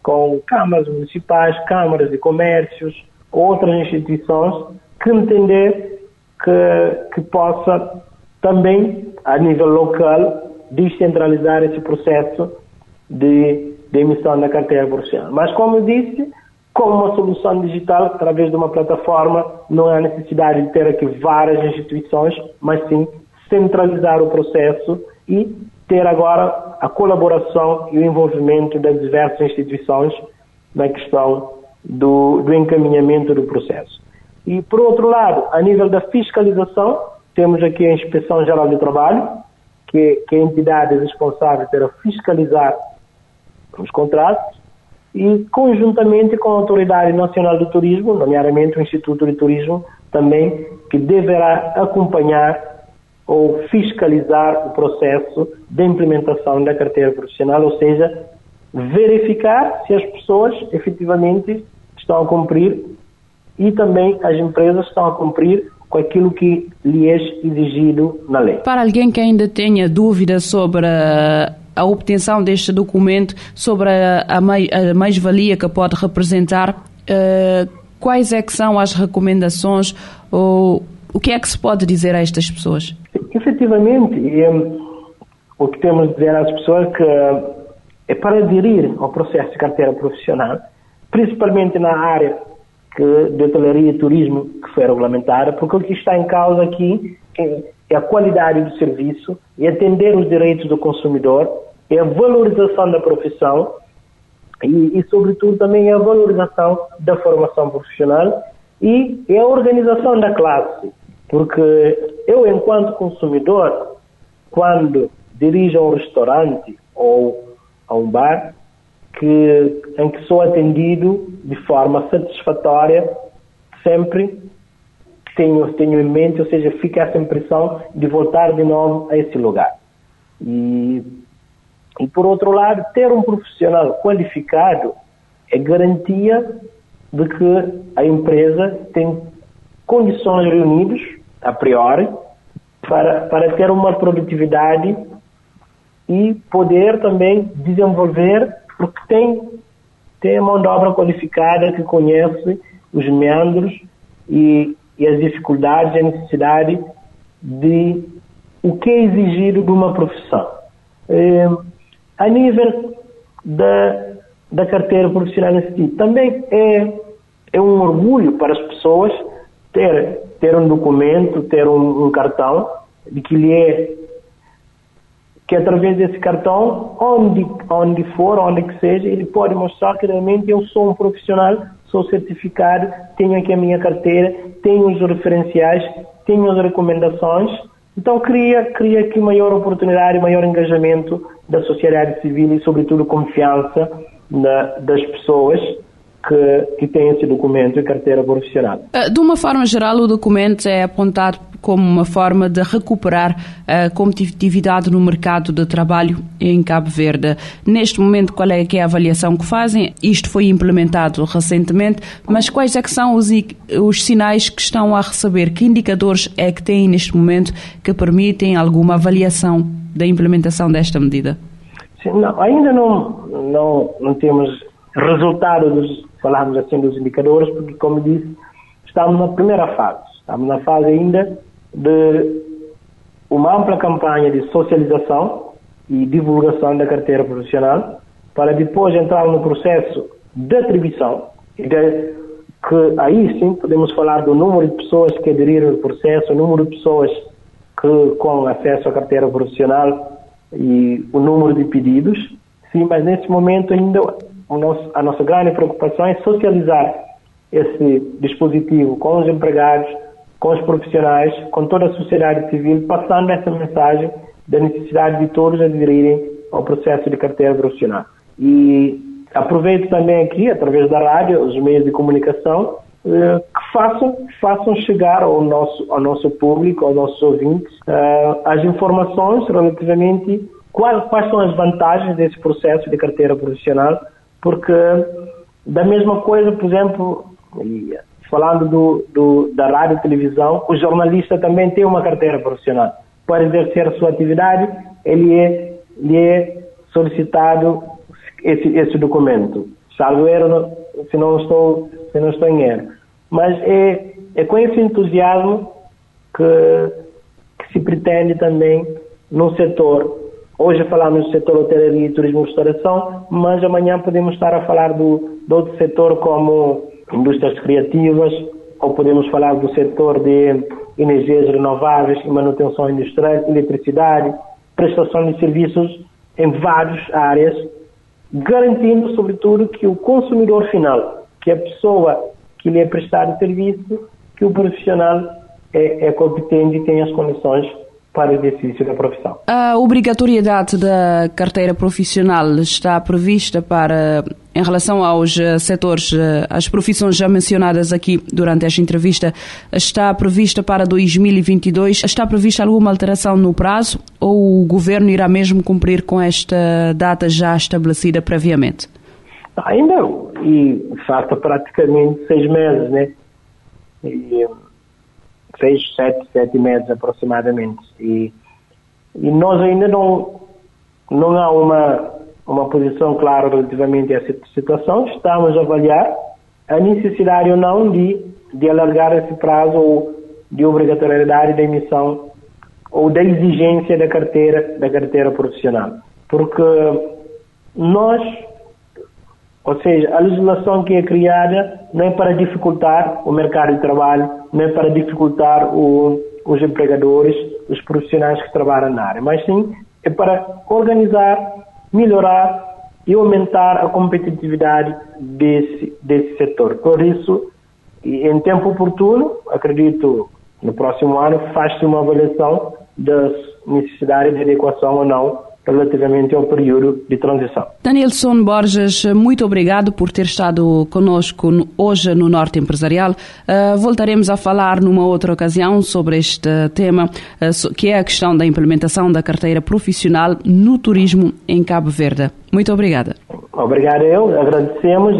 [SPEAKER 8] com câmaras municipais, câmaras de comércios, outras instituições que entender que, que possa também, a nível local, descentralizar esse processo de, de emissão da carteira profissional. Mas, como eu disse, com uma solução digital, através de uma plataforma, não há necessidade de ter aqui várias instituições, mas sim centralizar o processo e ter agora a colaboração e o envolvimento das diversas instituições na questão do, do encaminhamento do processo. E, por outro lado, a nível da fiscalização, temos aqui a Inspeção Geral do Trabalho, que, que é a entidade responsável para fiscalizar os contratos, e conjuntamente com a Autoridade Nacional do Turismo, nomeadamente o Instituto de Turismo, também, que deverá acompanhar ou fiscalizar o processo de implementação da carteira profissional, ou seja, verificar se as pessoas efetivamente estão a cumprir e também as empresas estão a cumprir com aquilo que lhe é exigido na lei.
[SPEAKER 7] Para alguém que ainda tenha dúvidas sobre a, obtenção deste documento, sobre a, mais-valia que pode representar, uh, quais é que são as recomendações ou o que é que se pode dizer a estas pessoas?
[SPEAKER 8] Efetivamente, é, o que temos de dizer às pessoas é que é para aderir ao processo de carteira profissional, principalmente na área que, de hotelaria e turismo que foi regulamentada, porque o que está em causa aqui é a qualidade do serviço, é atender os direitos do consumidor, é a valorização da profissão e, e, sobretudo, também a valorização da formação profissional e é a organização da classe. Porque eu, enquanto consumidor, quando dirijo um restaurante ou a um bar, que, em que sou atendido de forma satisfatória, sempre tenho, tenho em mente, ou seja, fica essa impressão de voltar de novo a esse lugar. E, e por outro lado, ter um profissional qualificado é garantia de que a empresa tem condições reunidas, a priori, para, para ter uma produtividade e poder também desenvolver porque tem, tem a mão de obra qualificada que conhece os meandros e, e as dificuldades a necessidade de o que é exigido de uma profissão. É, a nível da, da carteira profissional em si, também é, é um orgulho para as pessoas ter, ter um documento, ter um, um cartão de que lhe é que através desse cartão, onde, onde for, onde que seja, ele pode mostrar que realmente eu sou um profissional, sou certificado, tenho aqui a minha carteira, tenho os referenciais, tenho as recomendações. Então cria, cria aqui maior oportunidade, maior engajamento da sociedade civil e, sobretudo, confiança na, das pessoas que, que têm esse documento e carteira profissional.
[SPEAKER 7] Eh, de uma forma geral, o documento é apontado como uma forma de recuperar a competitividade no mercado de trabalho em Cabo Verde. Neste momento, qual é, é a avaliação que fazem? Isto foi implementado recentemente, mas quais é que são os, os sinais que estão a receber? Que indicadores é que têm neste momento que permitem alguma avaliação da implementação desta medida?
[SPEAKER 8] Sim, não, ainda não, não, não temos resultado dos, falarmos assim dos indicadores, porque como disse, estamos na primeira fase. Estamos na fase ainda de uma ampla campanha de socialização e divulgação da carteira profissional, para depois entrar no processo de atribuição, de, que aí sim podemos falar do número de pessoas que aderiram ao processo, o número de pessoas que com acesso à carteira profissional e o número de pedidos. Sim, mas nesse momento ainda nosso, a nossa grande preocupação é socializar esse dispositivo com os empregados, com os profissionais, com toda a sociedade civil, passando essa mensagem da necessidade de todos aderirem ao processo de carteira profissional. E aproveito também aqui, através da rádio, os meios de comunicação, eh, que façam, façam chegar ao nosso, ao nosso público, aos nossos ouvintes, eh, as informações relativamente quais, quais são as vantagens desse processo de carteira profissional, porque da mesma coisa, por exemplo, falando do, do, da rádio e televisão, o jornalista também tem uma carteira profissional. Para exercer a sua atividade, ele é, ele é solicitado esse, esse documento. Salvo erro, se não estou, se não estou em erro. Mas é, é com esse entusiasmo que, que se pretende também no setor. Hoje falamos do setor hotelaria e turismo e restauração, mas amanhã podemos estar a falar do, do outro setor como indústrias criativas, ou podemos falar do setor de energias renováveis e manutenção industrial, eletricidade, prestação de serviços em várias áreas, garantindo, sobretudo, que o consumidor final, que a pessoa que lhe é prestado serviço, que o profissional é, é competente e tem as condições para o exercício da profissão.
[SPEAKER 7] A obrigatoriedade da carteira profissional está prevista para, em relação aos eh, setores, eh, as profissões já mencionadas aqui durante esta entrevista, está prevista para 2022. Está prevista alguma alteração no prazo ou o governo irá mesmo cumprir com esta data já estabelecida previamente?
[SPEAKER 8] Ainda, e falta praticamente seis meses, né? E, seis, sete, sete meses aproximadamente. E, e nós ainda não, não há uma, uma posição clara relativamente a essa situação. Estamos a avaliar a necessidade ou não de, de alargar esse prazo ou de obrigatoriedade da emissão ou da exigência da carteira, da carteira profissional. Porque nós, Ou seja, a legislação que é criada não é para dificultar o mercado de trabalho, não é para dificultar o, os empregadores, os profissionais que trabalham na área, mas sim é para organizar, melhorar e aumentar a competitividade desse, desse setor. Por isso, em tempo oportuno, acredito no próximo ano, faz-se uma avaliação das necessidades de adequação ou não relativamente ao período de transição.
[SPEAKER 7] Danielson Borges, muito obrigado por ter estado conosco hoje no Norte Empresarial. Uh, voltaremos a falar numa outra ocasião sobre este tema, uh, que é a questão da implementação da carteira profissional no turismo em Cabo Verde. Muito obrigada.
[SPEAKER 8] Obrigado eu, agradecemos.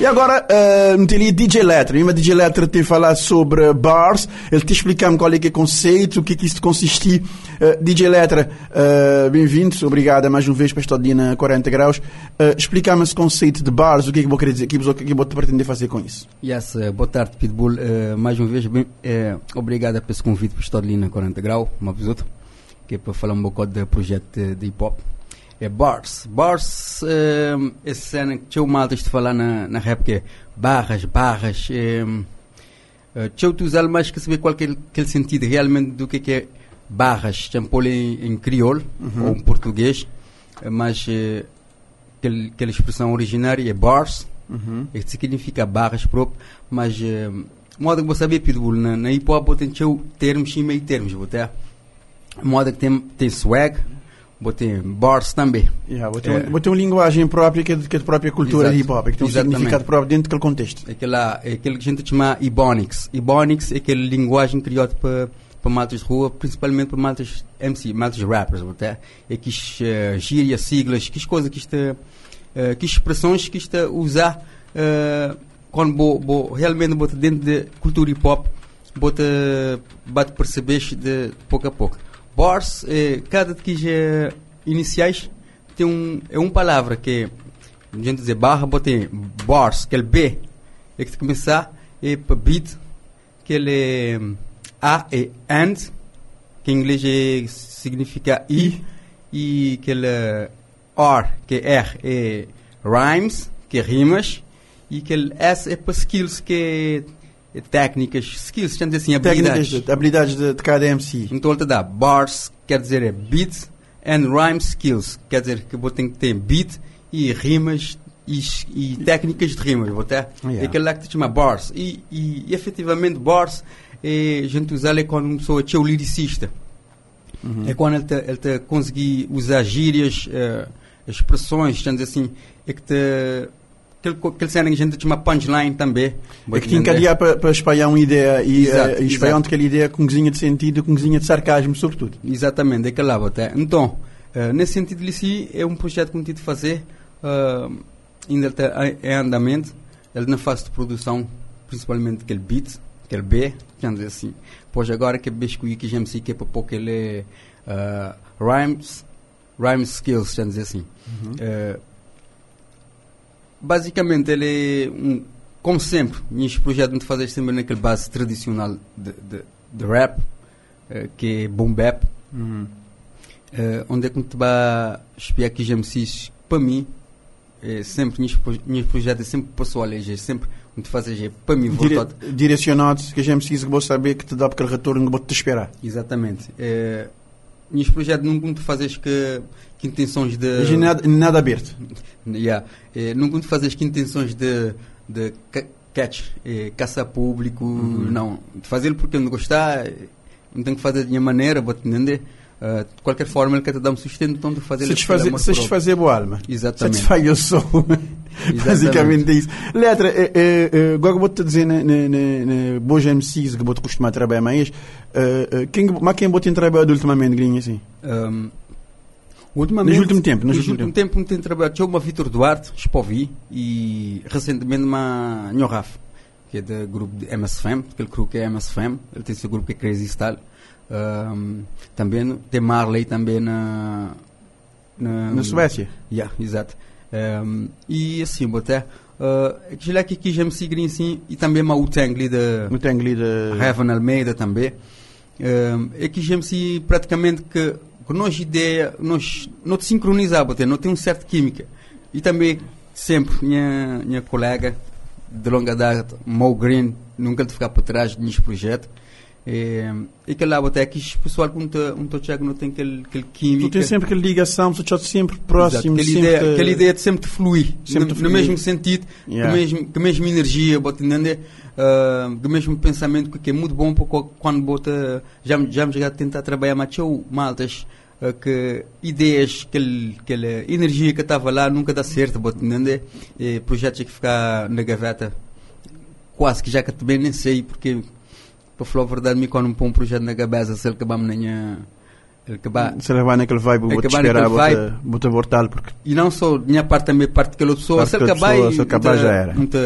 [SPEAKER 1] E agora, uh, ali DJ Letra. E DJ Letra te falar sobre bars. Ele te explicar qual é que é o conceito, o que é que isso consiste. Uh, DJ Letra, uh, bem-vindo. Obrigado mais uma vez para estar na 40 graus. Uh, Explica-me esse conceito de bars. O que é que vou querer dizer? O que é que vou pretender fazer com isso?
[SPEAKER 9] Yes, boa tarde, Pitbull. Mais uma vez, bem, obrigado por esse convite para estar ali na 40 graus, uma outra, que é para falar um pouco do projeto de hip-hop é bars. Bars, é, essa cena que tinha malta de falar na, na rap que é barras, barras. É, é, tinha tu usar mais que saber qual que é aquele sentido realmente do que, que é barras. Pôr em, em crioulo uhum. ou em português, mas é, aquele, aquela expressão originária é bars, uhum. que significa barras próprio, mas é, modo que você sabe, Pitbull, na, na hip hop tem termos e meio termos, até. Modo que tem, tem swag, botei bars também.
[SPEAKER 1] Yeah, botei, é. um, uma linguagem própria que é, que é própria cultura Exato. de hip hop, que tem um Exatamente. significado próprio dentro daquele contexto.
[SPEAKER 9] Aquela, é aquele que a gente chama Ebonics. Ebonics é aquela linguagem criada para para maltas de rua, principalmente para maltas MC, maltas rappers, até. É que uh, gírias, siglas, que coisas que está, uh, que expressões que está usar uh, quando bo, bo, realmente bota dentro de cultura hip hop, bota bate perceber de pouco a pouco. Bars, é, cada que já iniciais tem um, é uma palavra que a gente dizer barra, botei bars, que é B, é que começar, é para beat, que é A e and, que em inglês é, significa I, e que é R, que é R, é rhymes, que é rimas, e que ele S é para skills, que é técnicas, skills, dizer assim, habilidades.
[SPEAKER 1] Técnicas, de, habilidades de, de cada MC.
[SPEAKER 9] Então ele te dá bars, quer dizer é beat, and rhyme skills, quer dizer que vou ter que ter beat e rimas e, e técnicas de rimas, vou ter. Yeah. É aquele lá que te chama bars. E, e, e efetivamente bars, é, a gente usa ele quando uma pessoa é o lyricista. Uhum. É quando ele te, ele te conseguir usar gírias, uh, expressões, dizer assim, é que te aquele, cena que a gente chama punchline também.
[SPEAKER 1] É que tinha que aliar para, para espalhar uma ideia e, exato, uh, espalhar aquela ideia com cozinha de sentido, com cozinha de sarcasmo, sobretudo.
[SPEAKER 9] Exatamente, aquele lá até. Então, uh, nesse sentido, ali é um projeto que eu tive de fazer, uh, ainda está em andamento, ele na fase de produção, principalmente aquele beat, aquele B, quer dizer assim. Pois agora que é biscuit que já me sei que é para pôr aquele uh, rhymes, rhyme skills, quer dizer assim. Uhum. Uh, basicamente ele é um, como sempre, meus projetos me fazem sempre naquele base tradicional de, de, de rap, uh, que é boom bap, uhum. uh, onde é que te vai espiar que já me para mim, é sempre, meus projetos é sempre pessoais, é sempre me fazer é para mim
[SPEAKER 1] Dire, Direcionados, que já me que saber que te dá aquele retorno que vou te esperar.
[SPEAKER 9] Exatamente. É, meus projetos não me fazes que que intenções de.
[SPEAKER 1] Nada, nada aberto.
[SPEAKER 9] Yeah. É, não quando fazes que intenções de, de catch, é, caça público, uhum. não. Fazer porque eu não gostar, não tenho que fazer de minha maneira, vou te entender. Uh, de qualquer forma, ele quer te dar um sustento, então de fazer
[SPEAKER 1] Satisfazer, satisfazer boa alma.
[SPEAKER 9] Exatamente.
[SPEAKER 1] Satisfaz eu Basicamente é isso. Letra, é, é, é, agora vou-te dizer, na, na, na, boas MCs que vou-te costumar trabalhar mais, uh, uh, quem, mas quem vou-te trabalhado ultimamente, grinho, assim? Um,
[SPEAKER 9] Ultimamente,
[SPEAKER 1] nos últimos tempos,
[SPEAKER 9] nos últimos tempos, tempo, tenho trabalhado. Tinha uma Vitor Duarte, Expovi, e recentemente uma Nhohaf, que é do grupo de MSFM, aquele grupo que é MSFM, ele tem seu grupo que é Crazy Style. Um, também tem Marley também na.
[SPEAKER 1] Na, na Suécia?
[SPEAKER 9] Yeah, exato. Um, e assim, até. Uh, que que me seguir assim, e também uma Utengli de.
[SPEAKER 1] Utengli de.
[SPEAKER 9] Almeida também. Um, é que me praticamente que que nós ideia, nós não te sincronizava, não tem um certo química. E também sempre, minha, minha colega de longa data, Mo Green, nunca de ficar por trás neste projeto. É, e que lá até que o pessoal que não está não tem aquele, aquele química.
[SPEAKER 1] Tu tens sempre aquela ligação, tu estás sempre próximo.
[SPEAKER 9] Exato, aquela, ideia, aquela ideia de sempre de fluir, sempre no, de fluir. no mesmo sentido, yeah. com, a mesma, com mesma energia, bota entender? Uh, do mesmo pensamento que é muito bom porque quando bota, já, já já tentar trabalhar mais maltas uh, que ideias, aquele, aquela energia que estava lá nunca dá certo, bota entender? E projetos que ficar na gaveta quase que já que também nem sei porque para falar a verdade, me quando põe um projeto na cabeça, se ele acabar amanhã.
[SPEAKER 1] Se ele vai naquele vibe, vou te esperar, vou te abortar. Porque...
[SPEAKER 9] E não só, minha parte também, parte daquela pessoa, se ele acabar,
[SPEAKER 1] se acabar já era.
[SPEAKER 9] Muito,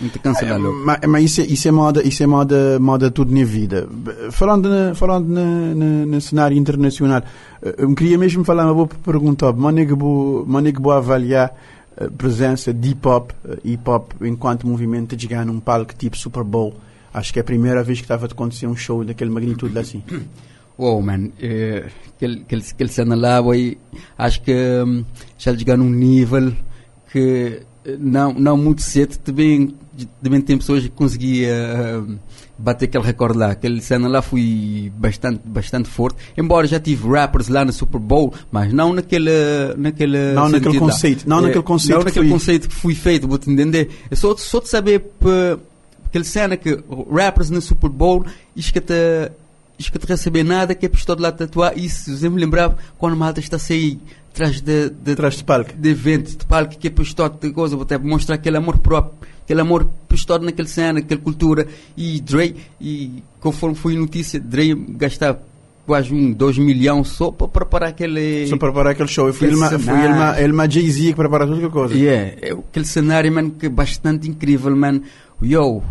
[SPEAKER 9] muito cancelado.
[SPEAKER 1] Mas, mas isso, é, isso é moda, isso é moda, moda tudo na vida. Falando, na, falando na, na, no cenário internacional, eu queria mesmo falar uma boa pergunta. Manego vou avaliar a presença de hip-hop, hip-hop enquanto movimento de chegar num palco tipo Super Bowl Acho que é a primeira vez que estava a acontecer um show daquele magnitude assim.
[SPEAKER 9] Wow, man. Aquele, aquele, aquele cena lá, boy, acho que um, já chegar num nível que eh, não, não muito cedo também, também tem pessoas que conseguiam uh, bater aquele recorde lá. Aquele cena lá foi bastante, bastante forte. Embora já tive rappers lá no Super Bowl, mas não naquele, naquele
[SPEAKER 1] não naquele conceito, não é, naquele conceito,
[SPEAKER 9] não naquele conceito que foi feito, vou te entender. É só, só de saber aquele cena que rappers no Super Bowl escata escata receber nada que é de lá tatuar. Isso eu me lembrava quando a malta está a sair atrás de, de,
[SPEAKER 1] atrás de palco.
[SPEAKER 9] de evento de palco que é para de coisa até mostrar aquele amor próprio aquele amor para naquele cena aquela cultura. E Dre e conforme foi notícia Dre gastava quase um 2 milhões só para preparar aquele
[SPEAKER 1] só para preparar aquele show. Foi ele, foi ele, ele Jay-Z que prepara tudo que coisa
[SPEAKER 9] yeah, é aquele cenário man que é bastante incrível man yo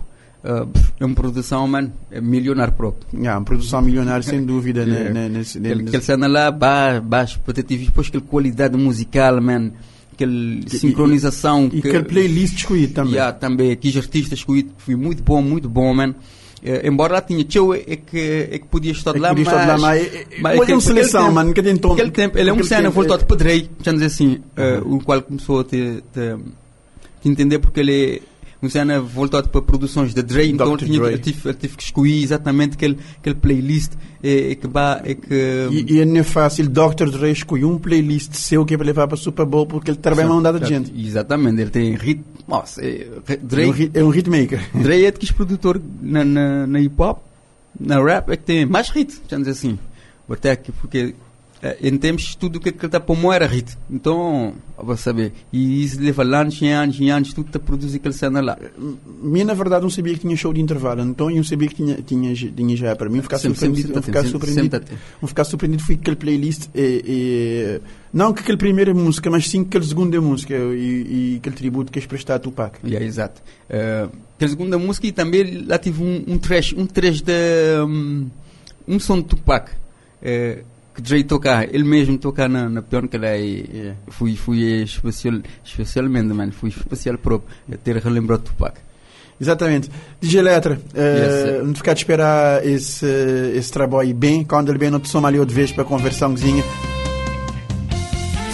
[SPEAKER 9] é uma produção, mano, é milionário próprio.
[SPEAKER 1] Yeah, uma produção milionária, sem dúvida. yeah. né, nesse,
[SPEAKER 9] aquele, nesse... aquele cena lá, baixo, baixo expectativas, depois aquela qualidade musical, man, aquela sincronização.
[SPEAKER 1] E, e, que, aquele playlist escolhido também.
[SPEAKER 9] Yeah, também, aqueles artistas escolhidos, foi muito bom, muito bom, man. Uh, embora lá tinha tchau, é que, é que podia estar é lá,
[SPEAKER 1] podia
[SPEAKER 9] mas... Estar lá,
[SPEAKER 1] mas, é, mas aquele, seleção, tempo, mano, que tem tom.
[SPEAKER 9] Aquele tempo, ele é um cena voltado é... para Drey, vamos dizer assim, uh, o qual começou a te, te, te entender porque ele é Luciana voltou para produções de Dre, então tinha, eu, tive, tive que escolher exatamente aquele, aquele playlist é, é que, é que
[SPEAKER 1] e, e não é fácil Dr. Dre escolher um playlist seu que é para levar para o Super Bowl porque ele trabalha uma andada de gente.
[SPEAKER 9] Exatamente, ele tem ritmo. Nossa, é, Dre,
[SPEAKER 1] é, um, é hitmaker.
[SPEAKER 9] Dre é de que produtor na, na, na hip hop, na rap, é que tem mais hit, vamos dizer assim. Até que, porque é, em termos tudo que ele está para era hit. Então, vou saber. E isso leva anos e anos e anos, tudo a produzir aquele cena lá.
[SPEAKER 1] Mim, na verdade, não sabia que tinha show de intervalo. Então, eu sabia que tinha, tinha, tinha já para mim. Ficar sempre, surpreendido. Sempre, ficar surpreendido. Vou ficar surpreendido foi aquele playlist. E, e, não que aquele primeira música, mas sim aquele segunda música e, aquele tributo que és prestado a Tupac.
[SPEAKER 9] Yeah, exato. Uh, aquela segunda música e também lá tive um, um trash, um trash de. Um, um som de Tupac. Uh, que Dre tocar, ele mesmo tocar na, na pior que ele é, fui, fui especial, especialmente, mano, fui especial próprio, ter relembrado Tupac.
[SPEAKER 1] Exatamente. DJ Letra, uh, yes, não ficar de esperar esse, esse trabalho bem, quando ele bem não te soma ali outra vez para conversãozinha